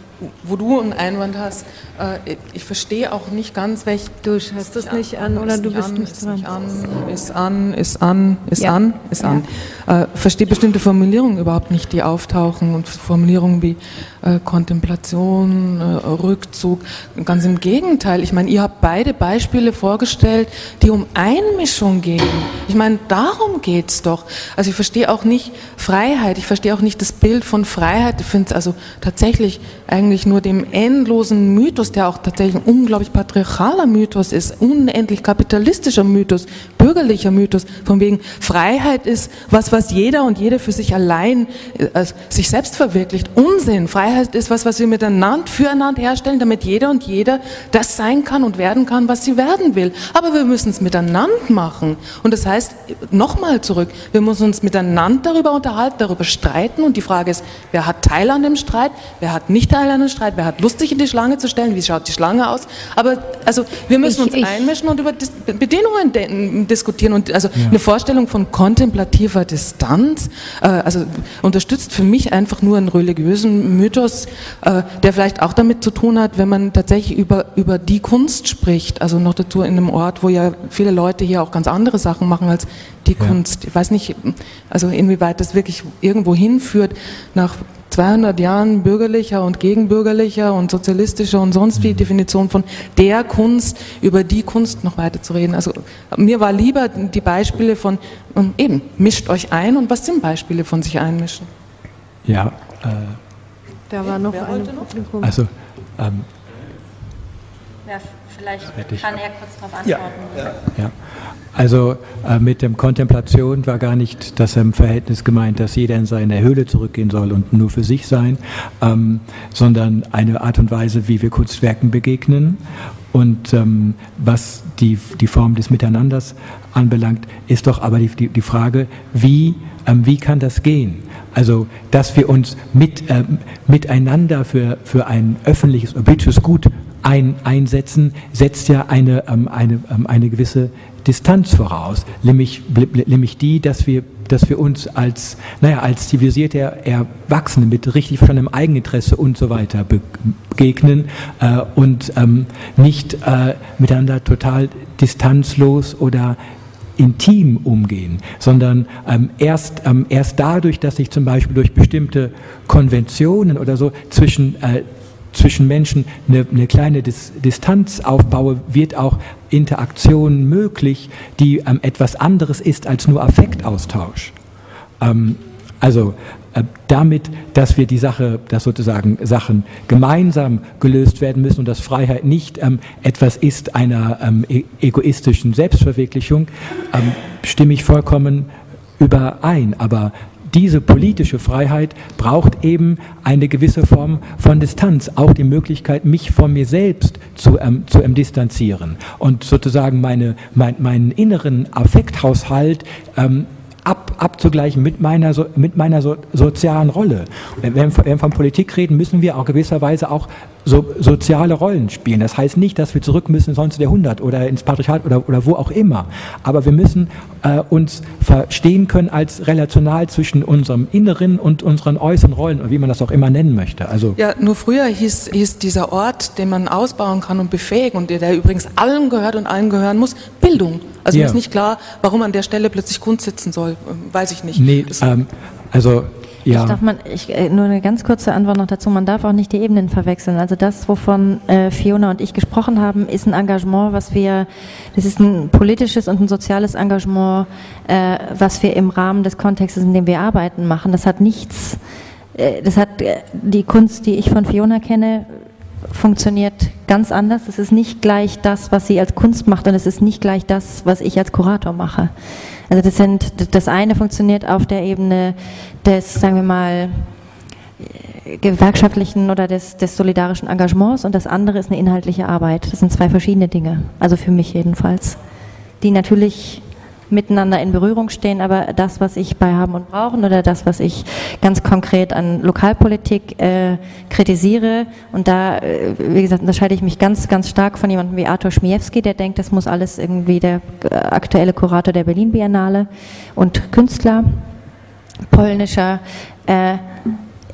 wo du einen Einwand hast, äh, ich verstehe auch nicht ganz, welch. Du hast das nicht an oder du bist nicht dran. Nicht an, ist an, ist an, ist ja. an, ist ja. an. Äh, verstehe bestimmte Formulierungen überhaupt nicht, die auftauchen und Formulierungen wie äh, Kontemplation, äh, Rückzug. Ganz im Gegenteil. Ich meine, ihr habt beide Beispiele vorgestellt, die um Einmischung gehen. Ich meine, darum geht's doch. Also ich verstehe auch nicht Freiheit. Ich verstehe auch nicht das Bild von Freiheit. Ich finde es also tatsächlich eigentlich nur dem endlosen Mythos, der auch tatsächlich ein unglaublich patriarchaler Mythos ist, unendlich kapitalistischer Mythos, bürgerlicher Mythos, von wegen Freiheit ist was, was jeder und jede für sich allein äh, sich selbst verwirklicht. Unsinn. Freiheit ist was, was wir miteinander, füreinander herstellen, damit jeder und jeder das sein kann und werden kann, was sie werden will. Aber wir müssen es miteinander machen. Und das heißt, nochmal zurück, wir müssen uns miteinander darüber unterhalten, darüber streiten. Und die Frage ist, wer hat Teil an dem Streit, wer hat nicht Teil an dem Streit, wer hat Lust, sich in die Schlange zu stellen, wie schaut die Schlange aus. Aber also wir müssen ich, uns ich, einmischen und über Dis Bedingungen diskutieren. Und also ja. eine Vorstellung von kontemplativer Distanz, äh, also unterstützt für mich einfach nur einen religiösen Mythos, Mythos, äh, der vielleicht auch damit zu tun hat, wenn man tatsächlich über, über die Kunst spricht, also noch dazu in einem Ort, wo ja viele Leute hier auch ganz andere Sachen machen als die ja. Kunst. Ich weiß nicht, also inwieweit das wirklich irgendwo hinführt nach 200 Jahren bürgerlicher und gegenbürgerlicher und sozialistischer und sonst wie mhm. Definition von der Kunst über die Kunst noch weiter zu reden. Also mir war lieber die Beispiele von eben mischt euch ein und was sind Beispiele von sich einmischen? Ja, äh da war noch ein Publikum. Also, ähm, ja, vielleicht kann er kurz darauf antworten. Ja, ja. Also äh, mit dem Kontemplation war gar nicht das im Verhältnis gemeint, dass jeder in seine Höhle zurückgehen soll und nur für sich sein, ähm, sondern eine Art und Weise, wie wir Kunstwerken begegnen. Und ähm, was die, die Form des Miteinanders anbelangt, ist doch aber die, die, die Frage, wie, ähm, wie kann das gehen? Also, dass wir uns mit, äh, miteinander für, für ein öffentliches, politisches Gut ein, einsetzen, setzt ja eine, ähm, eine, ähm, eine gewisse Distanz voraus, nämlich, nämlich die, dass wir, dass wir uns als, naja, als zivilisierte Erwachsene mit richtig verstandenem Eigeninteresse und so weiter begegnen äh, und ähm, nicht äh, miteinander total distanzlos oder intim umgehen, sondern ähm, erst, ähm, erst dadurch, dass ich zum Beispiel durch bestimmte Konventionen oder so zwischen, äh, zwischen Menschen eine, eine kleine Dis Distanz aufbaue, wird auch Interaktion möglich, die ähm, etwas anderes ist als nur Affektaustausch. Ähm, also äh, damit, dass wir die Sache, dass sozusagen Sachen gemeinsam gelöst werden müssen und dass Freiheit nicht ähm, etwas ist einer ähm, e egoistischen Selbstverwirklichung, ähm, stimme ich vollkommen überein. Aber diese politische Freiheit braucht eben eine gewisse Form von Distanz, auch die Möglichkeit, mich von mir selbst zu, ähm, zu ähm, distanzieren und sozusagen meine, mein, meinen inneren Affekthaushalt ähm, ab, abzugleichen mit meiner, mit meiner so, sozialen Rolle. Wenn wenn wir von Politik reden, müssen wir auch gewisserweise auch so, soziale Rollen spielen. Das heißt nicht, dass wir zurück müssen ins 19. Jahrhundert oder ins Patriarchat oder, oder wo auch immer. Aber wir müssen äh, uns verstehen können als relational zwischen unserem inneren und unseren äußeren Rollen, wie man das auch immer nennen möchte. Also ja, nur früher hieß, hieß dieser Ort, den man ausbauen kann und befähigen und der, der übrigens allen gehört und allen gehören muss, Bildung. Also ja. mir ist nicht klar, warum an der Stelle plötzlich Kunst sitzen soll. Weiß ich nicht. Nee, ähm, also ja. Ich darf man, ich, äh, nur eine ganz kurze Antwort noch dazu. Man darf auch nicht die Ebenen verwechseln. Also das, wovon äh, Fiona und ich gesprochen haben, ist ein Engagement, was wir, das ist ein politisches und ein soziales Engagement, äh, was wir im Rahmen des Kontextes, in dem wir arbeiten, machen. Das hat nichts, äh, das hat äh, die Kunst, die ich von Fiona kenne, funktioniert ganz anders. Es ist nicht gleich das, was sie als Kunst macht und es ist nicht gleich das, was ich als Kurator mache. Also das sind, das eine funktioniert auf der Ebene des, sagen wir mal, gewerkschaftlichen oder des, des solidarischen Engagements und das andere ist eine inhaltliche Arbeit. Das sind zwei verschiedene Dinge, also für mich jedenfalls, die natürlich miteinander in Berührung stehen, aber das, was ich bei Haben und Brauchen oder das, was ich ganz konkret an Lokalpolitik äh, kritisiere, und da, äh, wie gesagt, unterscheide ich mich ganz, ganz stark von jemandem wie Arthur Schmiewski, der denkt, das muss alles irgendwie der äh, aktuelle Kurator der Berlin Biennale und Künstler, polnischer. Äh,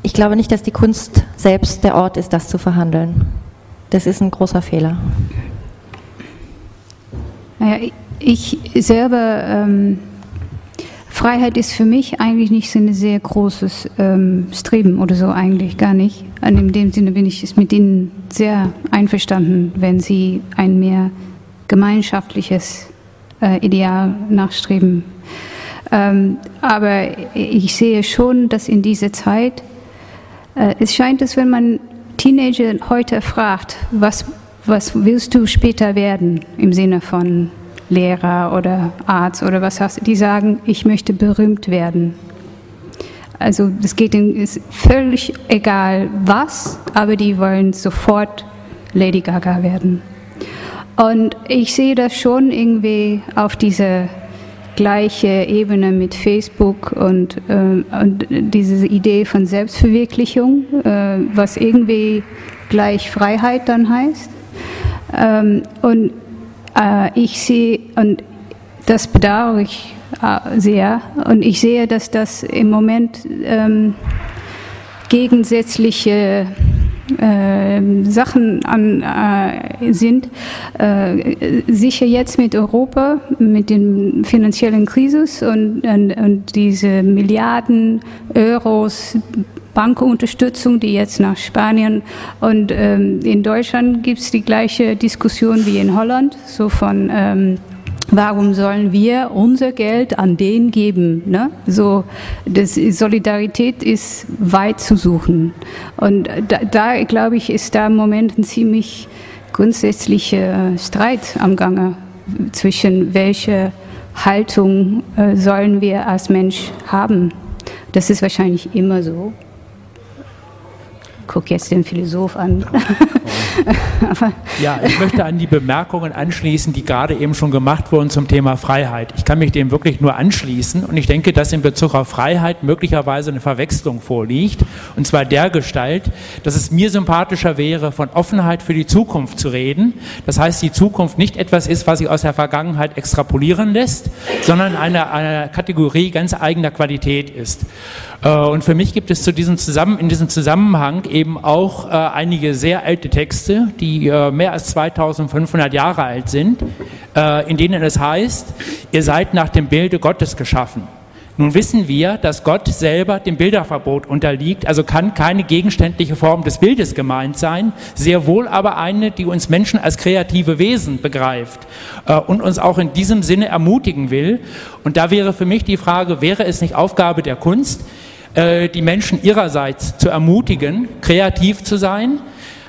ich glaube nicht, dass die Kunst selbst der Ort ist, das zu verhandeln. Das ist ein großer Fehler. Naja, ich selber, ähm, Freiheit ist für mich eigentlich nicht so ein sehr großes ähm, Streben oder so eigentlich gar nicht. in dem Sinne bin ich mit Ihnen sehr einverstanden, wenn Sie ein mehr gemeinschaftliches äh, Ideal nachstreben. Ähm, aber ich sehe schon, dass in dieser Zeit, äh, es scheint, dass wenn man Teenager heute fragt, was, was willst du später werden im Sinne von Lehrer oder Arzt oder was hast die sagen, ich möchte berühmt werden. Also das geht ihnen ist völlig egal was, aber die wollen sofort Lady Gaga werden. Und ich sehe das schon irgendwie auf diese gleiche Ebene mit Facebook und, äh, und diese Idee von Selbstverwirklichung, äh, was irgendwie gleich Freiheit dann heißt. Ähm, und ich sehe, und das bedauere ich äh, sehr, und ich sehe, dass das im Moment ähm, gegensätzliche äh, Sachen an, äh, sind. Äh, sicher jetzt mit Europa, mit den finanziellen Krisis und, und, und diese Milliarden Euros Bankunterstützung, die jetzt nach Spanien und ähm, in Deutschland gibt es die gleiche Diskussion wie in Holland, so von ähm, Warum sollen wir unser Geld an den geben? Ne? So, das, Solidarität ist weit zu suchen. Und da, da glaube ich, ist da im Moment ein ziemlich grundsätzlicher Streit am Gange zwischen welche Haltung äh, sollen wir als Mensch haben. Das ist wahrscheinlich immer so gucke jetzt den Philosoph an. ja, ich möchte an die Bemerkungen anschließen, die gerade eben schon gemacht wurden zum Thema Freiheit. Ich kann mich dem wirklich nur anschließen und ich denke, dass in Bezug auf Freiheit möglicherweise eine Verwechslung vorliegt. Und zwar der Gestalt, dass es mir sympathischer wäre, von Offenheit für die Zukunft zu reden. Das heißt, die Zukunft nicht etwas ist, was sich aus der Vergangenheit extrapolieren lässt, sondern eine, eine Kategorie ganz eigener Qualität ist. Äh, und für mich gibt es zu diesem Zusammen, in diesem Zusammenhang eben auch äh, einige sehr alte Texte, die äh, mehr als 2500 Jahre alt sind, äh, in denen es heißt, ihr seid nach dem Bilde Gottes geschaffen. Nun wissen wir, dass Gott selber dem Bilderverbot unterliegt, also kann keine gegenständliche Form des Bildes gemeint sein, sehr wohl aber eine, die uns Menschen als kreative Wesen begreift äh, und uns auch in diesem Sinne ermutigen will. Und da wäre für mich die Frage, wäre es nicht Aufgabe der Kunst, die Menschen ihrerseits zu ermutigen, kreativ zu sein,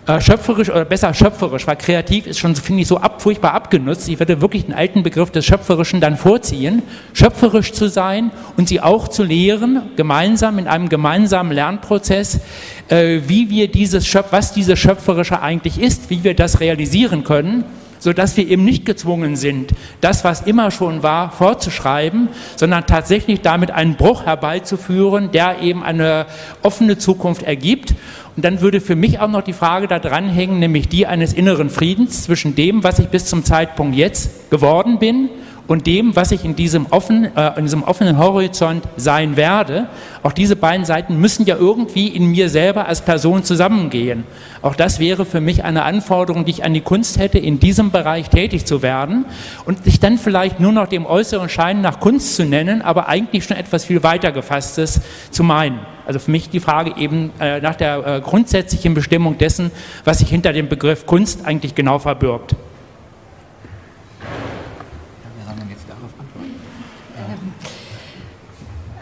äh, schöpferisch oder besser schöpferisch, weil kreativ ist schon, finde ich, so ab, furchtbar abgenutzt. Ich würde wirklich den alten Begriff des Schöpferischen dann vorziehen, schöpferisch zu sein und sie auch zu lehren, gemeinsam in einem gemeinsamen Lernprozess, äh, wie wir dieses Schöpf, was dieses Schöpferische eigentlich ist, wie wir das realisieren können sodass wir eben nicht gezwungen sind, das, was immer schon war, fortzuschreiben, sondern tatsächlich damit einen Bruch herbeizuführen, der eben eine offene Zukunft ergibt. Und dann würde für mich auch noch die Frage da dranhängen, nämlich die eines inneren Friedens zwischen dem, was ich bis zum Zeitpunkt jetzt geworden bin und dem, was ich in diesem, offen, äh, in diesem offenen Horizont sein werde. Auch diese beiden Seiten müssen ja irgendwie in mir selber als Person zusammengehen. Auch das wäre für mich eine Anforderung, die ich an die Kunst hätte, in diesem Bereich tätig zu werden und sich dann vielleicht nur noch dem äußeren Schein nach Kunst zu nennen, aber eigentlich schon etwas viel weiter gefasstes zu meinen. Also für mich die Frage eben äh, nach der äh, grundsätzlichen Bestimmung dessen, was sich hinter dem Begriff Kunst eigentlich genau verbirgt.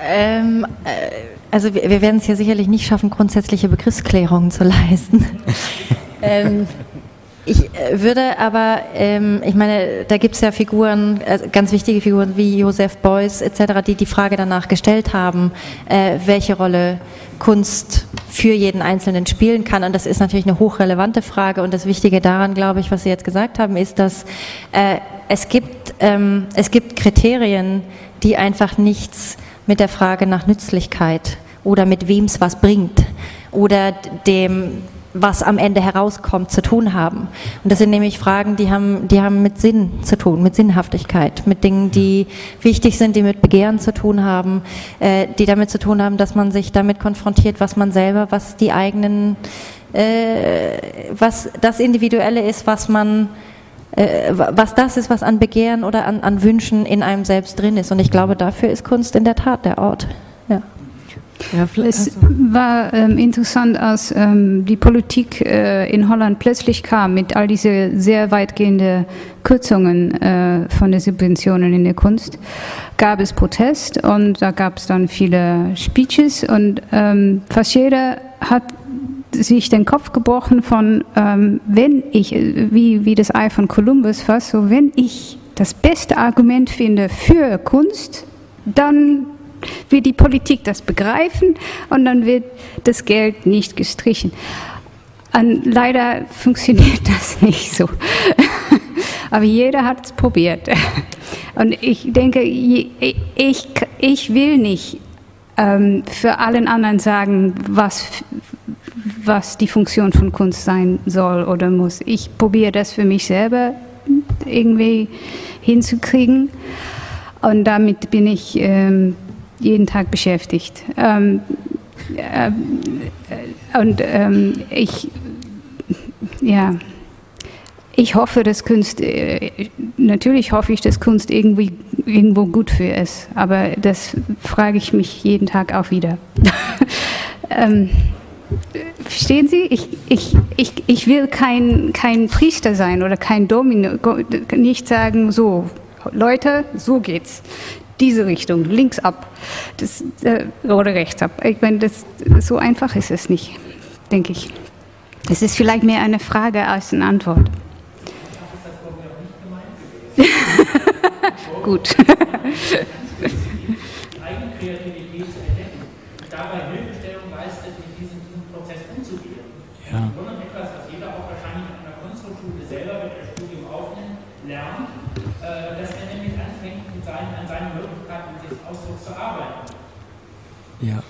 Ähm, äh, also wir, wir werden es hier sicherlich nicht schaffen, grundsätzliche Begriffsklärungen zu leisten. ähm, Ich äh, würde aber, ähm, ich meine, da gibt es ja Figuren, äh, ganz wichtige Figuren wie Joseph Beuys etc., die die Frage danach gestellt haben, äh, welche Rolle Kunst für jeden Einzelnen spielen kann. Und das ist natürlich eine hochrelevante Frage. Und das Wichtige daran, glaube ich, was Sie jetzt gesagt haben, ist, dass äh, es, gibt, ähm, es gibt Kriterien, die einfach nichts mit der Frage nach Nützlichkeit oder mit wem es was bringt oder dem, was am Ende herauskommt, zu tun haben. Und das sind nämlich Fragen, die haben, die haben mit Sinn zu tun, mit Sinnhaftigkeit, mit Dingen, die wichtig sind, die mit Begehren zu tun haben, äh, die damit zu tun haben, dass man sich damit konfrontiert, was man selber, was die eigenen, äh, was das Individuelle ist, was man äh, was das ist, was an Begehren oder an, an Wünschen in einem selbst drin ist. Und ich glaube, dafür ist Kunst in der Tat der Ort. Ja. Ja, es war ähm, interessant, als ähm, die Politik äh, in Holland plötzlich kam mit all diese sehr weitgehenden Kürzungen äh, von den Subventionen in der Kunst, gab es Protest und da gab es dann viele Speeches und ähm, fast jeder hat sich den Kopf gebrochen von, ähm, wenn ich, wie, wie das Ei von Kolumbus fast, so wenn ich das beste Argument finde für Kunst, dann wird die Politik das begreifen und dann wird das Geld nicht gestrichen. Und leider funktioniert das nicht so. Aber jeder hat es probiert. Und ich denke, ich, ich will nicht ähm, für allen anderen sagen, was, was die Funktion von Kunst sein soll oder muss. Ich probiere das für mich selber irgendwie hinzukriegen. Und damit bin ich ähm, jeden Tag beschäftigt. Ähm, äh, und ähm, ich, ja, ich hoffe, dass Kunst, äh, natürlich hoffe ich, dass Kunst irgendwie irgendwo gut für ist, aber das frage ich mich jeden Tag auch wieder. ähm, verstehen Sie? Ich, ich, ich, ich will kein, kein Priester sein oder kein Domino, nicht sagen, so, Leute, so geht's diese Richtung, links ab das, äh, oder rechts ab. Ich meine, das, so einfach ist es nicht, denke ich. Es ist vielleicht mehr eine Frage als eine Antwort. Gut. Eigenkreativität zu entdecken, dabei Hilfestellung leistet, in diesem Prozess umzugehen. Ja. etwas, was jeder auch wahrscheinlich an der Kunsthochschule selber mit dem Studium aufnimmt, lernt, äh, dass er nämlich anfängt, an seinen Möglichkeiten des Ausdrucks zu arbeiten. Ja.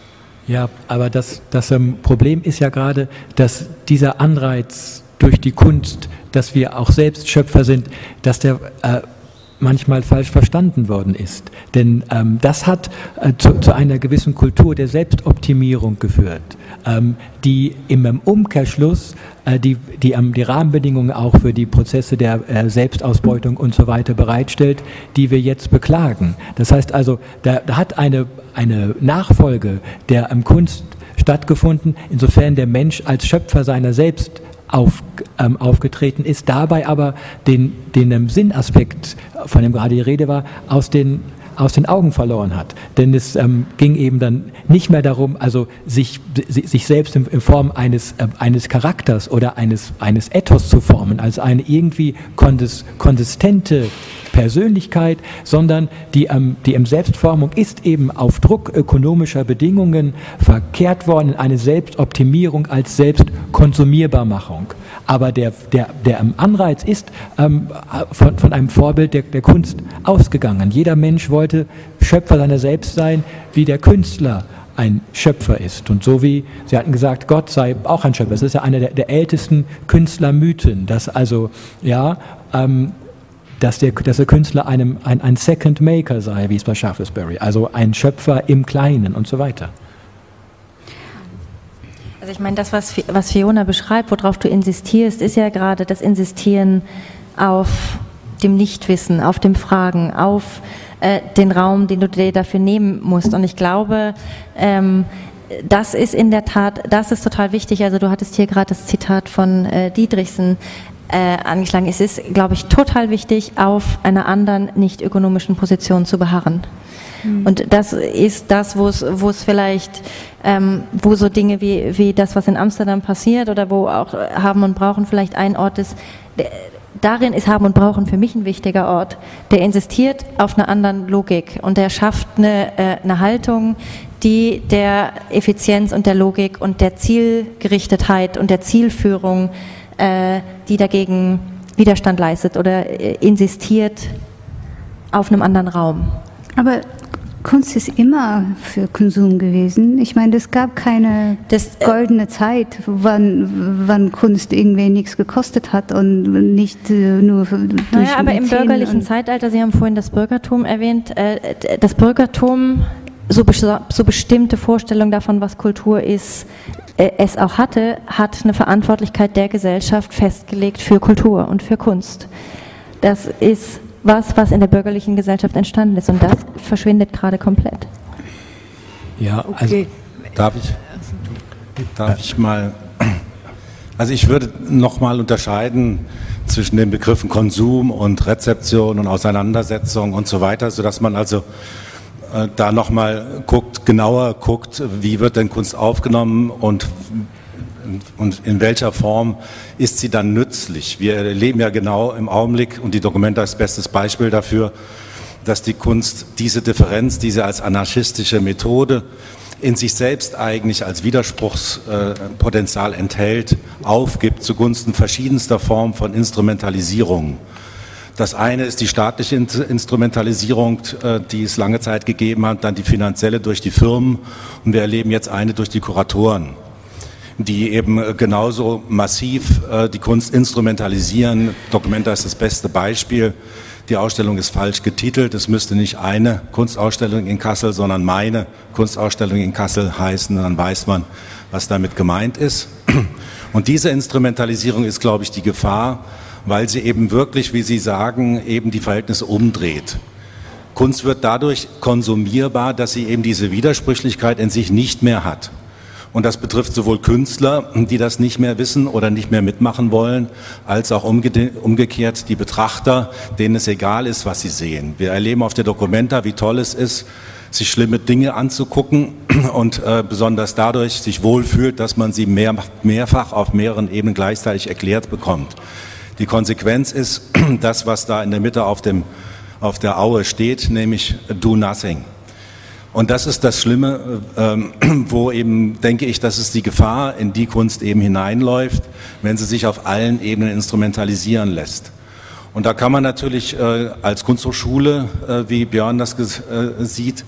Ja, aber das, das ähm, Problem ist ja gerade, dass dieser Anreiz durch die Kunst, dass wir auch selbst Schöpfer sind, dass der äh, manchmal falsch verstanden worden ist. Denn ähm, das hat äh, zu, zu, einer gewissen Kultur der Selbstoptimierung geführt, ähm, die im Umkehrschluss äh, die, die, ähm, die Rahmenbedingungen auch für die Prozesse der äh, Selbstausbeutung und so weiter bereitstellt, die wir jetzt beklagen. Das heißt also, da, da hat eine, eine Nachfolge der ähm, Kunst stattgefunden, insofern der Mensch als Schöpfer seiner selbst auf, ähm, aufgetreten ist, dabei aber den, den ähm, Sinnaspekt, von dem gerade die Rede war, aus den aus den Augen verloren hat. Denn es ähm, ging eben dann nicht mehr darum, also sich, sich selbst in, in Form eines, äh, eines Charakters oder eines, eines Ethos zu formen, als eine irgendwie konsistente Persönlichkeit, sondern die, ähm, die Selbstformung ist eben auf Druck ökonomischer Bedingungen verkehrt worden in eine Selbstoptimierung als Selbstkonsumierbarmachung. Aber der, der, der Anreiz ist ähm, von, von einem Vorbild der, der Kunst ausgegangen. Jeder Mensch wollte Schöpfer seiner selbst sein, wie der Künstler ein Schöpfer ist. Und so wie Sie hatten gesagt, Gott sei auch ein Schöpfer. Das ist ja einer der, der ältesten Künstlermythen, dass also ja ähm, dass der, dass der Künstler einem, ein, ein Second Maker sei, wie es bei Shaftesbury, also ein Schöpfer im Kleinen und so weiter. Also ich meine, das, was, was Fiona beschreibt, worauf du insistierst, ist ja gerade das Insistieren auf dem Nichtwissen, auf dem Fragen, auf äh, den Raum, den du dir dafür nehmen musst. Und ich glaube, ähm, das ist in der Tat, das ist total wichtig. Also du hattest hier gerade das Zitat von äh, Dietrichsen äh, angeschlagen. Es ist, glaube ich, total wichtig, auf einer anderen nicht ökonomischen Position zu beharren. Mhm. Und das ist das, wo es, wo es vielleicht, ähm, wo so Dinge wie, wie das, was in Amsterdam passiert oder wo auch Haben und Brauchen vielleicht ein Ort ist, darin ist Haben und Brauchen für mich ein wichtiger Ort. Der insistiert auf einer anderen Logik und der schafft eine, äh, eine Haltung, die der Effizienz und der Logik und der Zielgerichtetheit und der Zielführung, die dagegen Widerstand leistet oder äh, insistiert auf einem anderen Raum. Aber Kunst ist immer für Konsum gewesen. Ich meine, es gab keine das, äh, goldene Zeit, wann, wann Kunst irgendwie nichts gekostet hat und nicht äh, nur durch Naja, aber im bürgerlichen Zeitalter, Sie haben vorhin das Bürgertum erwähnt, äh, das Bürgertum, so, so bestimmte Vorstellungen davon, was Kultur ist, äh, es auch hatte, hat eine Verantwortlichkeit der Gesellschaft festgelegt für Kultur und für Kunst. Das ist was, was in der bürgerlichen Gesellschaft entstanden ist. Und das verschwindet gerade komplett. Ja, also darf ich, darf ich mal, also ich würde nochmal unterscheiden zwischen den Begriffen Konsum und Rezeption und Auseinandersetzung und so weiter, sodass man also äh, da nochmal guckt, genauer guckt, wie wird denn Kunst aufgenommen und und in welcher Form ist sie dann nützlich? Wir erleben ja genau im Augenblick, und die Dokumenta ist bestes Beispiel dafür, dass die Kunst diese Differenz, diese als anarchistische Methode in sich selbst eigentlich als Widerspruchspotenzial enthält, aufgibt zugunsten verschiedenster Formen von Instrumentalisierung. Das eine ist die staatliche Instrumentalisierung, äh, die es lange Zeit gegeben hat, dann die finanzielle durch die Firmen und wir erleben jetzt eine durch die Kuratoren die eben äh, genauso massiv äh, die Kunst instrumentalisieren. Documenta ist das beste Beispiel. Die Ausstellung ist falsch getitelt. Es müsste nicht eine Kunstausstellung in Kassel, sondern meine Kunstausstellung in Kassel heißen. Dann weiß man, was damit gemeint ist. Und diese Instrumentalisierung ist, glaube ich, die Gefahr, weil sie eben wirklich, wie Sie sagen, eben die Verhältnisse umdreht. Kunst wird dadurch konsumierbar, dass sie eben diese Widersprüchlichkeit in sich nicht mehr hat. Und das betrifft sowohl Künstler, die das nicht mehr wissen oder nicht mehr mitmachen wollen, als auch umgekehrt die Betrachter, denen es egal ist, was sie sehen. Wir erleben auf der Documenta, wie toll es ist, sich schlimme Dinge anzugucken und äh, besonders dadurch sich wohlfühlt, dass man sie mehr, mehrfach auf mehreren Ebenen gleichzeitig erklärt bekommt. Die Konsequenz ist das, was da in der Mitte auf, dem, auf der Aue steht, nämlich do nothing. Und das ist das Schlimme, ähm, wo eben, denke ich, dass es die Gefahr in die Kunst eben hineinläuft, wenn sie sich auf allen Ebenen instrumentalisieren lässt. Und da kann man natürlich äh, als Kunsthochschule, äh, wie Björn das äh, sieht,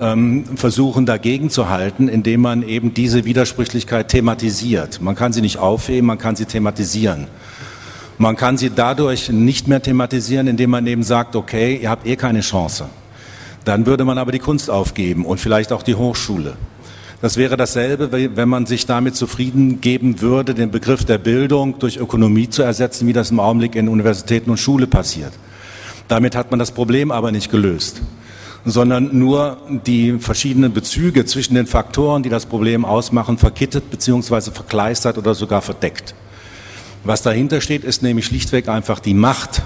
ähm, versuchen dagegen zu halten, indem man eben diese Widersprüchlichkeit thematisiert. Man kann sie nicht aufheben, man kann sie thematisieren. Man kann sie dadurch nicht mehr thematisieren, indem man eben sagt, okay, ihr habt eh keine Chance. Dann würde man aber die Kunst aufgeben und vielleicht auch die Hochschule. Das wäre dasselbe, wenn man sich damit zufrieden geben würde, den Begriff der Bildung durch Ökonomie zu ersetzen, wie das im Augenblick in Universitäten und Schule passiert. Damit hat man das Problem aber nicht gelöst, sondern nur die verschiedenen Bezüge zwischen den Faktoren, die das Problem ausmachen, verkittet bzw. verkleistert oder sogar verdeckt. Was dahinter steht, ist nämlich schlichtweg einfach die Macht,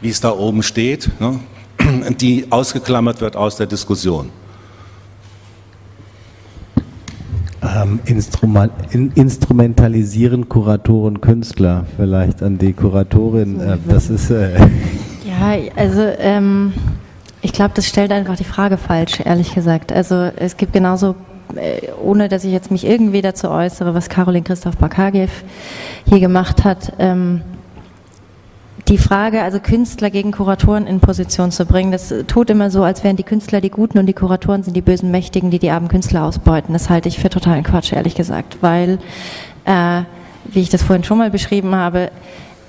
wie es da oben steht. Ne? die ausgeklammert wird aus der Diskussion. Ähm, Instrument, in, instrumentalisieren Kuratoren Künstler vielleicht an die Kuratorin. Äh, das ist. Äh ja, also ähm, ich glaube, das stellt einfach die Frage falsch, ehrlich gesagt. Also es gibt genauso ohne dass ich jetzt mich irgendwie dazu äußere, was Caroline Christoph Bakagev hier gemacht hat, ähm, die Frage, also Künstler gegen Kuratoren in Position zu bringen, das tut immer so, als wären die Künstler die Guten und die Kuratoren sind die bösen Mächtigen, die die armen Künstler ausbeuten. Das halte ich für totalen Quatsch, ehrlich gesagt, weil, äh, wie ich das vorhin schon mal beschrieben habe,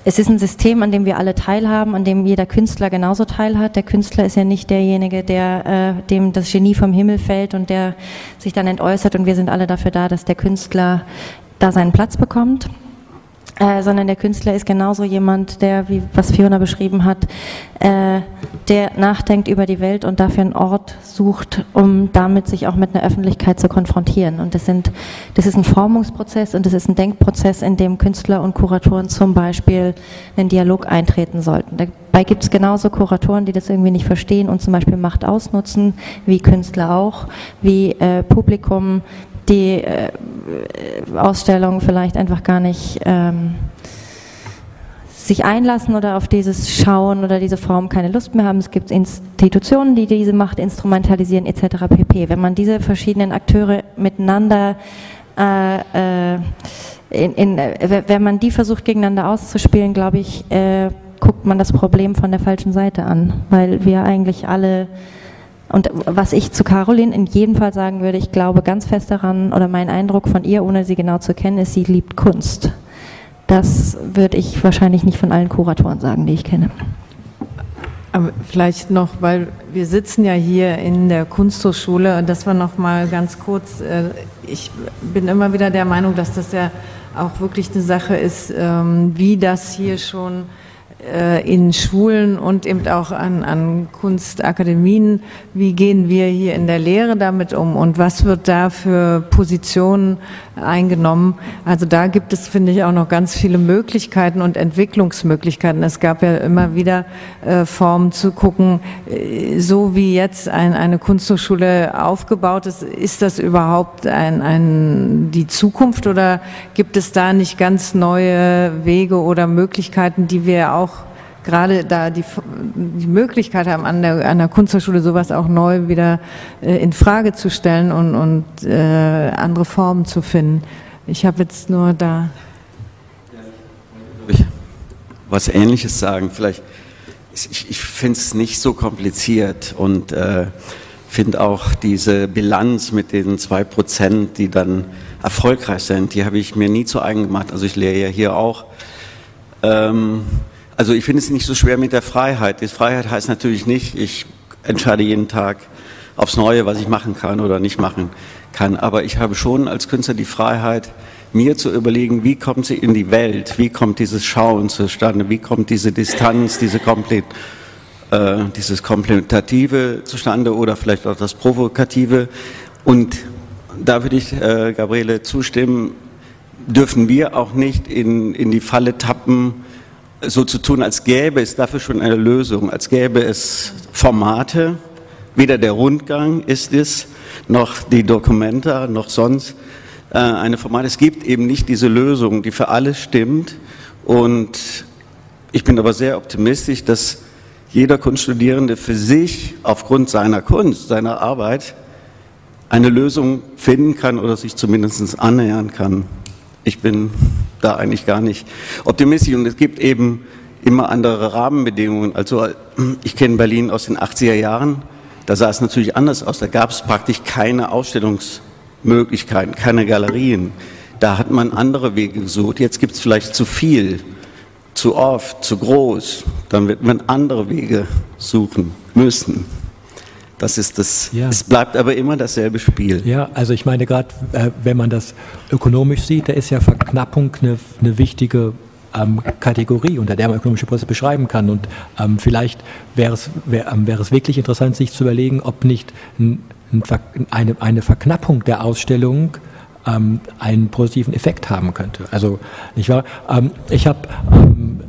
es ist ein System, an dem wir alle teilhaben, an dem jeder Künstler genauso teilhat. Der Künstler ist ja nicht derjenige, der äh, dem das Genie vom Himmel fällt und der sich dann entäußert und wir sind alle dafür da, dass der Künstler da seinen Platz bekommt. Äh, sondern der Künstler ist genauso jemand, der, wie was Fiona beschrieben hat, äh, der nachdenkt über die Welt und dafür einen Ort sucht, um damit sich auch mit einer Öffentlichkeit zu konfrontieren. Und das sind, das ist ein Formungsprozess und das ist ein Denkprozess, in dem Künstler und Kuratoren zum Beispiel einen Dialog eintreten sollten. Dabei gibt es genauso Kuratoren, die das irgendwie nicht verstehen und zum Beispiel Macht ausnutzen, wie Künstler auch, wie äh, Publikum, die äh, Ausstellung vielleicht einfach gar nicht ähm, sich einlassen oder auf dieses Schauen oder diese Form keine Lust mehr haben. Es gibt Institutionen, die diese Macht instrumentalisieren etc. pp. Wenn man diese verschiedenen Akteure miteinander äh, äh, in, in, wenn man die versucht gegeneinander auszuspielen, glaube ich, äh, guckt man das Problem von der falschen Seite an, weil wir eigentlich alle und was ich zu Caroline in jedem Fall sagen würde, ich glaube ganz fest daran, oder mein Eindruck von ihr, ohne sie genau zu kennen, ist, sie liebt Kunst. Das würde ich wahrscheinlich nicht von allen Kuratoren sagen, die ich kenne. Aber vielleicht noch, weil wir sitzen ja hier in der Kunsthochschule und das war noch mal ganz kurz. Äh, ich bin immer wieder der Meinung, dass das ja auch wirklich eine Sache ist, ähm, wie das hier schon in Schulen und eben auch an, an Kunstakademien. Wie gehen wir hier in der Lehre damit um und was wird da für Positionen eingenommen? Also da gibt es, finde ich, auch noch ganz viele Möglichkeiten und Entwicklungsmöglichkeiten. Es gab ja immer wieder äh, Formen zu gucken, äh, so wie jetzt ein, eine Kunsthochschule aufgebaut ist, ist das überhaupt ein, ein, die Zukunft oder gibt es da nicht ganz neue Wege oder Möglichkeiten, die wir auch gerade da die, die Möglichkeit haben, an der, an der Kunsthochschule sowas auch neu wieder äh, in Frage zu stellen und, und äh, andere Formen zu finden. Ich habe jetzt nur da. Was Ähnliches sagen. Vielleicht, ich, ich finde es nicht so kompliziert und äh, finde auch diese Bilanz mit den zwei Prozent, die dann erfolgreich sind, die habe ich mir nie zu eigen gemacht. Also ich lehre ja hier auch. Ähm, also ich finde es nicht so schwer mit der Freiheit. Die Freiheit heißt natürlich nicht, ich entscheide jeden Tag aufs Neue, was ich machen kann oder nicht machen kann. Aber ich habe schon als Künstler die Freiheit, mir zu überlegen, wie kommt sie in die Welt, wie kommt dieses Schauen zustande, wie kommt diese Distanz, diese Komplett, äh, dieses Komplementative zustande oder vielleicht auch das Provokative. Und da würde ich äh, Gabriele zustimmen, dürfen wir auch nicht in, in die Falle tappen, so zu tun, als gäbe es dafür schon eine Lösung, als gäbe es Formate, weder der Rundgang ist es, noch die Dokumenta, noch sonst äh, eine Format. Es gibt eben nicht diese Lösung, die für alles stimmt. Und ich bin aber sehr optimistisch, dass jeder Kunststudierende für sich aufgrund seiner Kunst, seiner Arbeit eine Lösung finden kann oder sich zumindest annähern kann. Ich bin da eigentlich gar nicht optimistisch. Und es gibt eben immer andere Rahmenbedingungen. Also ich kenne Berlin aus den 80er Jahren. Da sah es natürlich anders aus. Da gab es praktisch keine Ausstellungsmöglichkeiten, keine Galerien. Da hat man andere Wege gesucht. Jetzt gibt es vielleicht zu viel, zu oft, zu groß. Dann wird man andere Wege suchen müssen. Das ist das. Ja. Es bleibt aber immer dasselbe Spiel. Ja, also ich meine gerade, äh, wenn man das ökonomisch sieht, da ist ja Verknappung eine, eine wichtige ähm, Kategorie, unter der man ökonomische Prozesse beschreiben kann. Und ähm, vielleicht wäre es, wär, ähm, wäre es wirklich interessant, sich zu überlegen, ob nicht ein, ein, eine, eine Verknappung der Ausstellung ähm, einen positiven Effekt haben könnte. Also nicht wahr? Ähm, ich habe ähm,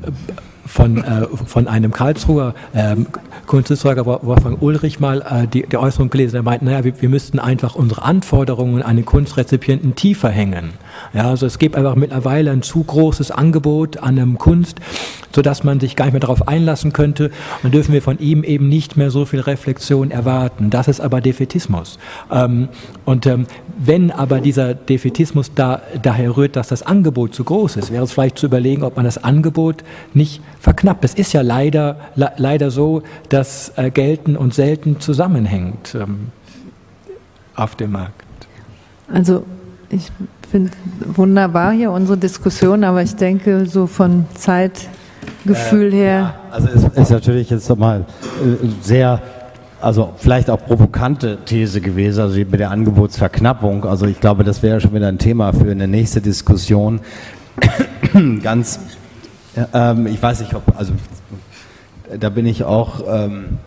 von, äh, von einem Karlsruher ähm, Kunsthistoriker Wolfgang Ulrich mal äh, die, die Äußerung gelesen. Er meint, naja, wir, wir müssten einfach unsere Anforderungen an den Kunstrezipienten tiefer hängen. Ja, also es gibt einfach mittlerweile ein zu großes Angebot an einem Kunst, sodass man sich gar nicht mehr darauf einlassen könnte. Und dürfen wir von ihm eben nicht mehr so viel Reflexion erwarten. Das ist aber Defetismus. Ähm, und ähm, wenn aber dieser Defetismus da, daher rührt, dass das Angebot zu groß ist, wäre es vielleicht zu überlegen, ob man das Angebot nicht verknappt. Es ist ja leider, le leider so, dass äh, gelten und selten zusammenhängt ähm, auf dem Markt. Also ich finde wunderbar hier unsere Diskussion, aber ich denke, so von Zeitgefühl äh, her. Ja, also es ist natürlich jetzt nochmal äh, sehr, also vielleicht auch provokante These gewesen, also mit der Angebotsverknappung. Also ich glaube, das wäre schon wieder ein Thema für eine nächste Diskussion. ganz, ähm, ich weiß nicht, ob, also da bin ich auch ähm,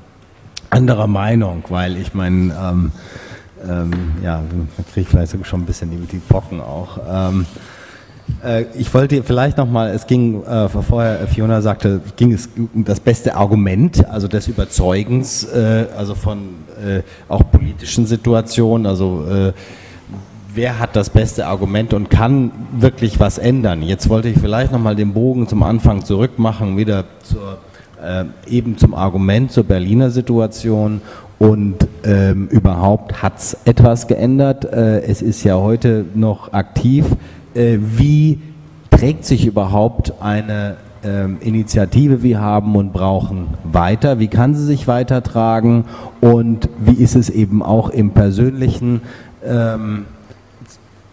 anderer Meinung, weil ich meine, ähm, ähm, ja, man kriegt vielleicht sogar schon ein bisschen die, die Pocken auch. Ähm, äh, ich wollte vielleicht nochmal, es ging äh, vorher, Fiona sagte, ging es um das beste Argument, also des Überzeugens, äh, also von äh, auch politischen Situationen, also äh, wer hat das beste Argument und kann wirklich was ändern. Jetzt wollte ich vielleicht nochmal den Bogen zum Anfang zurückmachen, wieder zur, äh, eben zum Argument zur Berliner Situation und ähm, überhaupt hat es etwas geändert. Äh, es ist ja heute noch aktiv. Äh, wie trägt sich überhaupt eine ähm, Initiative wir haben und brauchen weiter? Wie kann sie sich weitertragen? Und wie ist es eben auch im persönlichen? Ähm,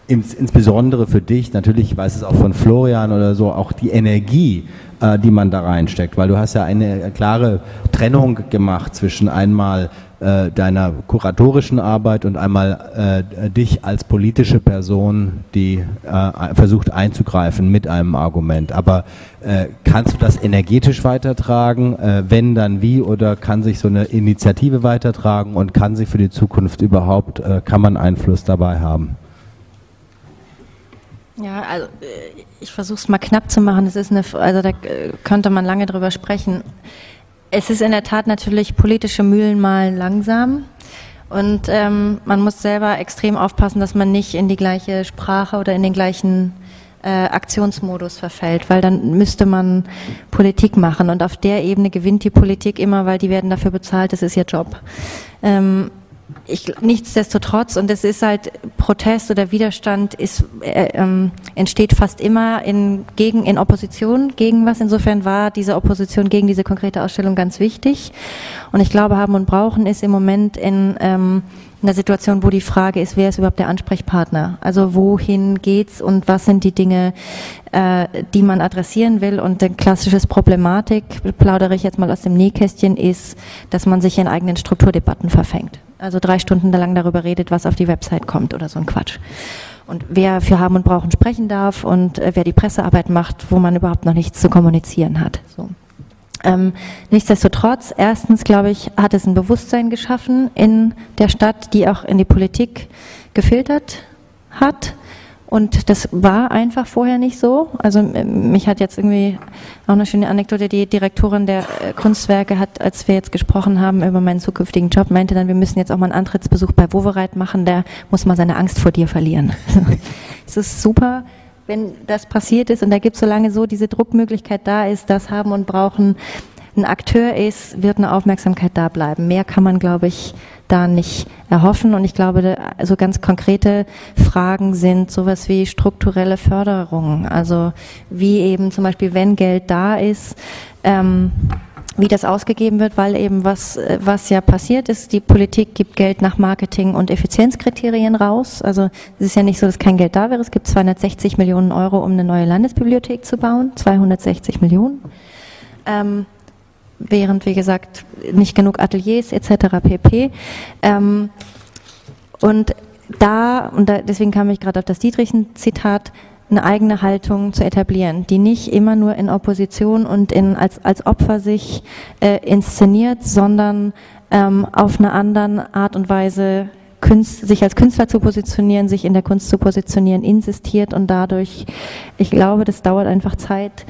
ins, insbesondere für dich, natürlich, ich weiß es auch von Florian oder so, auch die Energie, äh, die man da reinsteckt, weil du hast ja eine klare Trennung gemacht zwischen einmal äh, deiner kuratorischen Arbeit und einmal äh, dich als politische Person, die äh, versucht einzugreifen mit einem Argument. Aber äh, kannst du das energetisch weitertragen? Äh, wenn, dann wie? Oder kann sich so eine Initiative weitertragen und kann sie für die Zukunft überhaupt, kann man Einfluss dabei haben? Ja, also äh, ich versuche es mal knapp zu machen. Es ist eine, also da äh, könnte man lange drüber sprechen. Es ist in der Tat natürlich politische Mühlen malen langsam. Und ähm, man muss selber extrem aufpassen, dass man nicht in die gleiche Sprache oder in den gleichen äh, Aktionsmodus verfällt, weil dann müsste man Politik machen. Und auf der Ebene gewinnt die Politik immer, weil die werden dafür bezahlt, das ist ihr Job. Ähm, ich, nichtsdestotrotz, und es ist halt Protest oder Widerstand ist, äh, ähm, entsteht fast immer in, gegen, in Opposition gegen was. Insofern war diese Opposition gegen diese konkrete Ausstellung ganz wichtig. Und ich glaube, haben und brauchen ist im Moment in ähm, einer Situation, wo die Frage ist, wer ist überhaupt der Ansprechpartner? Also wohin geht's und was sind die Dinge, äh, die man adressieren will? Und ein klassisches Problematik, plaudere ich jetzt mal aus dem Nähkästchen, ist, dass man sich in eigenen Strukturdebatten verfängt. Also drei Stunden lang darüber redet, was auf die Website kommt oder so ein Quatsch. Und wer für Haben und Brauchen sprechen darf und äh, wer die Pressearbeit macht, wo man überhaupt noch nichts zu kommunizieren hat. So. Ähm, nichtsdestotrotz, erstens glaube ich, hat es ein Bewusstsein geschaffen in der Stadt, die auch in die Politik gefiltert hat. Und das war einfach vorher nicht so. Also mich hat jetzt irgendwie auch eine schöne Anekdote, die Direktorin der äh, Kunstwerke hat, als wir jetzt gesprochen haben über meinen zukünftigen Job, meinte dann, wir müssen jetzt auch mal einen Antrittsbesuch bei Wovereit machen, der muss mal seine Angst vor dir verlieren. es ist super, wenn das passiert ist und da gibt es solange so diese Druckmöglichkeit da ist, das haben und brauchen, ein Akteur ist, wird eine Aufmerksamkeit da bleiben. Mehr kann man, glaube ich, da nicht erhoffen. Und ich glaube, also ganz konkrete Fragen sind sowas wie strukturelle Förderung. Also wie eben zum Beispiel, wenn Geld da ist, ähm, wie das ausgegeben wird, weil eben was, was ja passiert ist, die Politik gibt Geld nach Marketing- und Effizienzkriterien raus. Also es ist ja nicht so, dass kein Geld da wäre. Es gibt 260 Millionen Euro, um eine neue Landesbibliothek zu bauen. 260 Millionen. Ähm, während, wie gesagt, nicht genug Ateliers etc. pp. Ähm, und da, und da, deswegen kam ich gerade auf das Dietrichen-Zitat, eine eigene Haltung zu etablieren, die nicht immer nur in Opposition und in, als, als Opfer sich äh, inszeniert, sondern ähm, auf eine andere Art und Weise Künst, sich als Künstler zu positionieren, sich in der Kunst zu positionieren, insistiert und dadurch, ich glaube, das dauert einfach Zeit,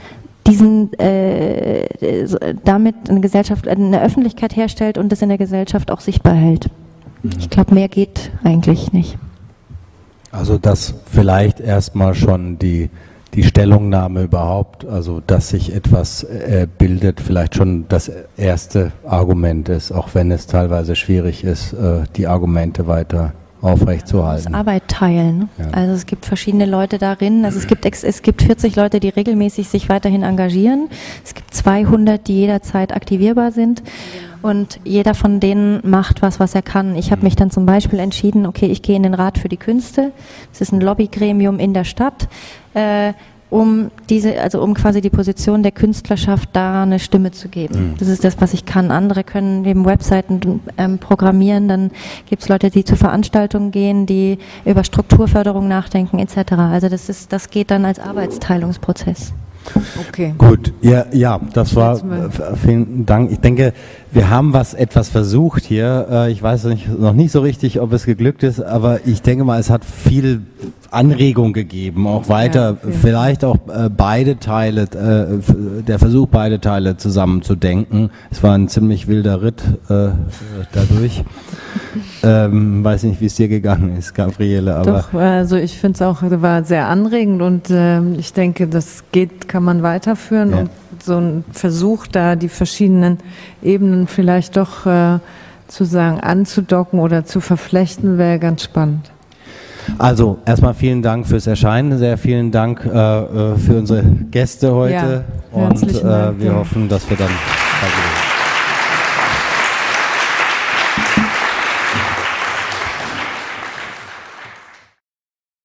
diesen äh, damit eine Gesellschaft, eine Öffentlichkeit herstellt und das in der Gesellschaft auch sichtbar hält. Mhm. Ich glaube, mehr geht eigentlich nicht. Also dass vielleicht erstmal schon die die Stellungnahme überhaupt, also dass sich etwas äh, bildet, vielleicht schon das erste Argument ist, auch wenn es teilweise schwierig ist, äh, die Argumente weiter aufrechtzuerhalten. Arbeit teilen. Ne? Ja. Also es gibt verschiedene Leute darin. Also es gibt es gibt 40 Leute, die regelmäßig sich weiterhin engagieren. Es gibt 200, die jederzeit aktivierbar sind. Und jeder von denen macht was, was er kann. Ich habe mich dann zum Beispiel entschieden, okay, ich gehe in den Rat für die Künste. Das ist ein Lobbygremium in der Stadt. Äh, um diese, also um quasi die Position der Künstlerschaft da eine Stimme zu geben. Mhm. Das ist das, was ich kann. Andere können eben Webseiten ähm, programmieren, dann gibt es Leute, die zu Veranstaltungen gehen, die über Strukturförderung nachdenken, etc. Also das ist, das geht dann als Arbeitsteilungsprozess. Okay. Gut, ja, ja, das war, vielen Dank. Ich denke, wir haben was etwas versucht hier. Äh, ich weiß nicht, noch nicht so richtig, ob es geglückt ist, aber ich denke mal, es hat viel Anregung gegeben, auch weiter, ja, vielleicht auch äh, beide Teile, äh, der Versuch, beide Teile zusammen zu denken. Es war ein ziemlich wilder Ritt dadurch. Ähm, weiß nicht, wie es dir gegangen ist, Gabriele. Aber Doch, also ich finde es auch, war sehr anregend und äh, ich denke, das geht, kann man weiterführen ja. So ein Versuch, da die verschiedenen Ebenen vielleicht doch äh, zu sagen, anzudocken oder zu verflechten, wäre ganz spannend. Also erstmal vielen Dank fürs Erscheinen, sehr vielen Dank äh, äh für unsere Gäste heute ja, und äh, wir hoffen, dass wir dann.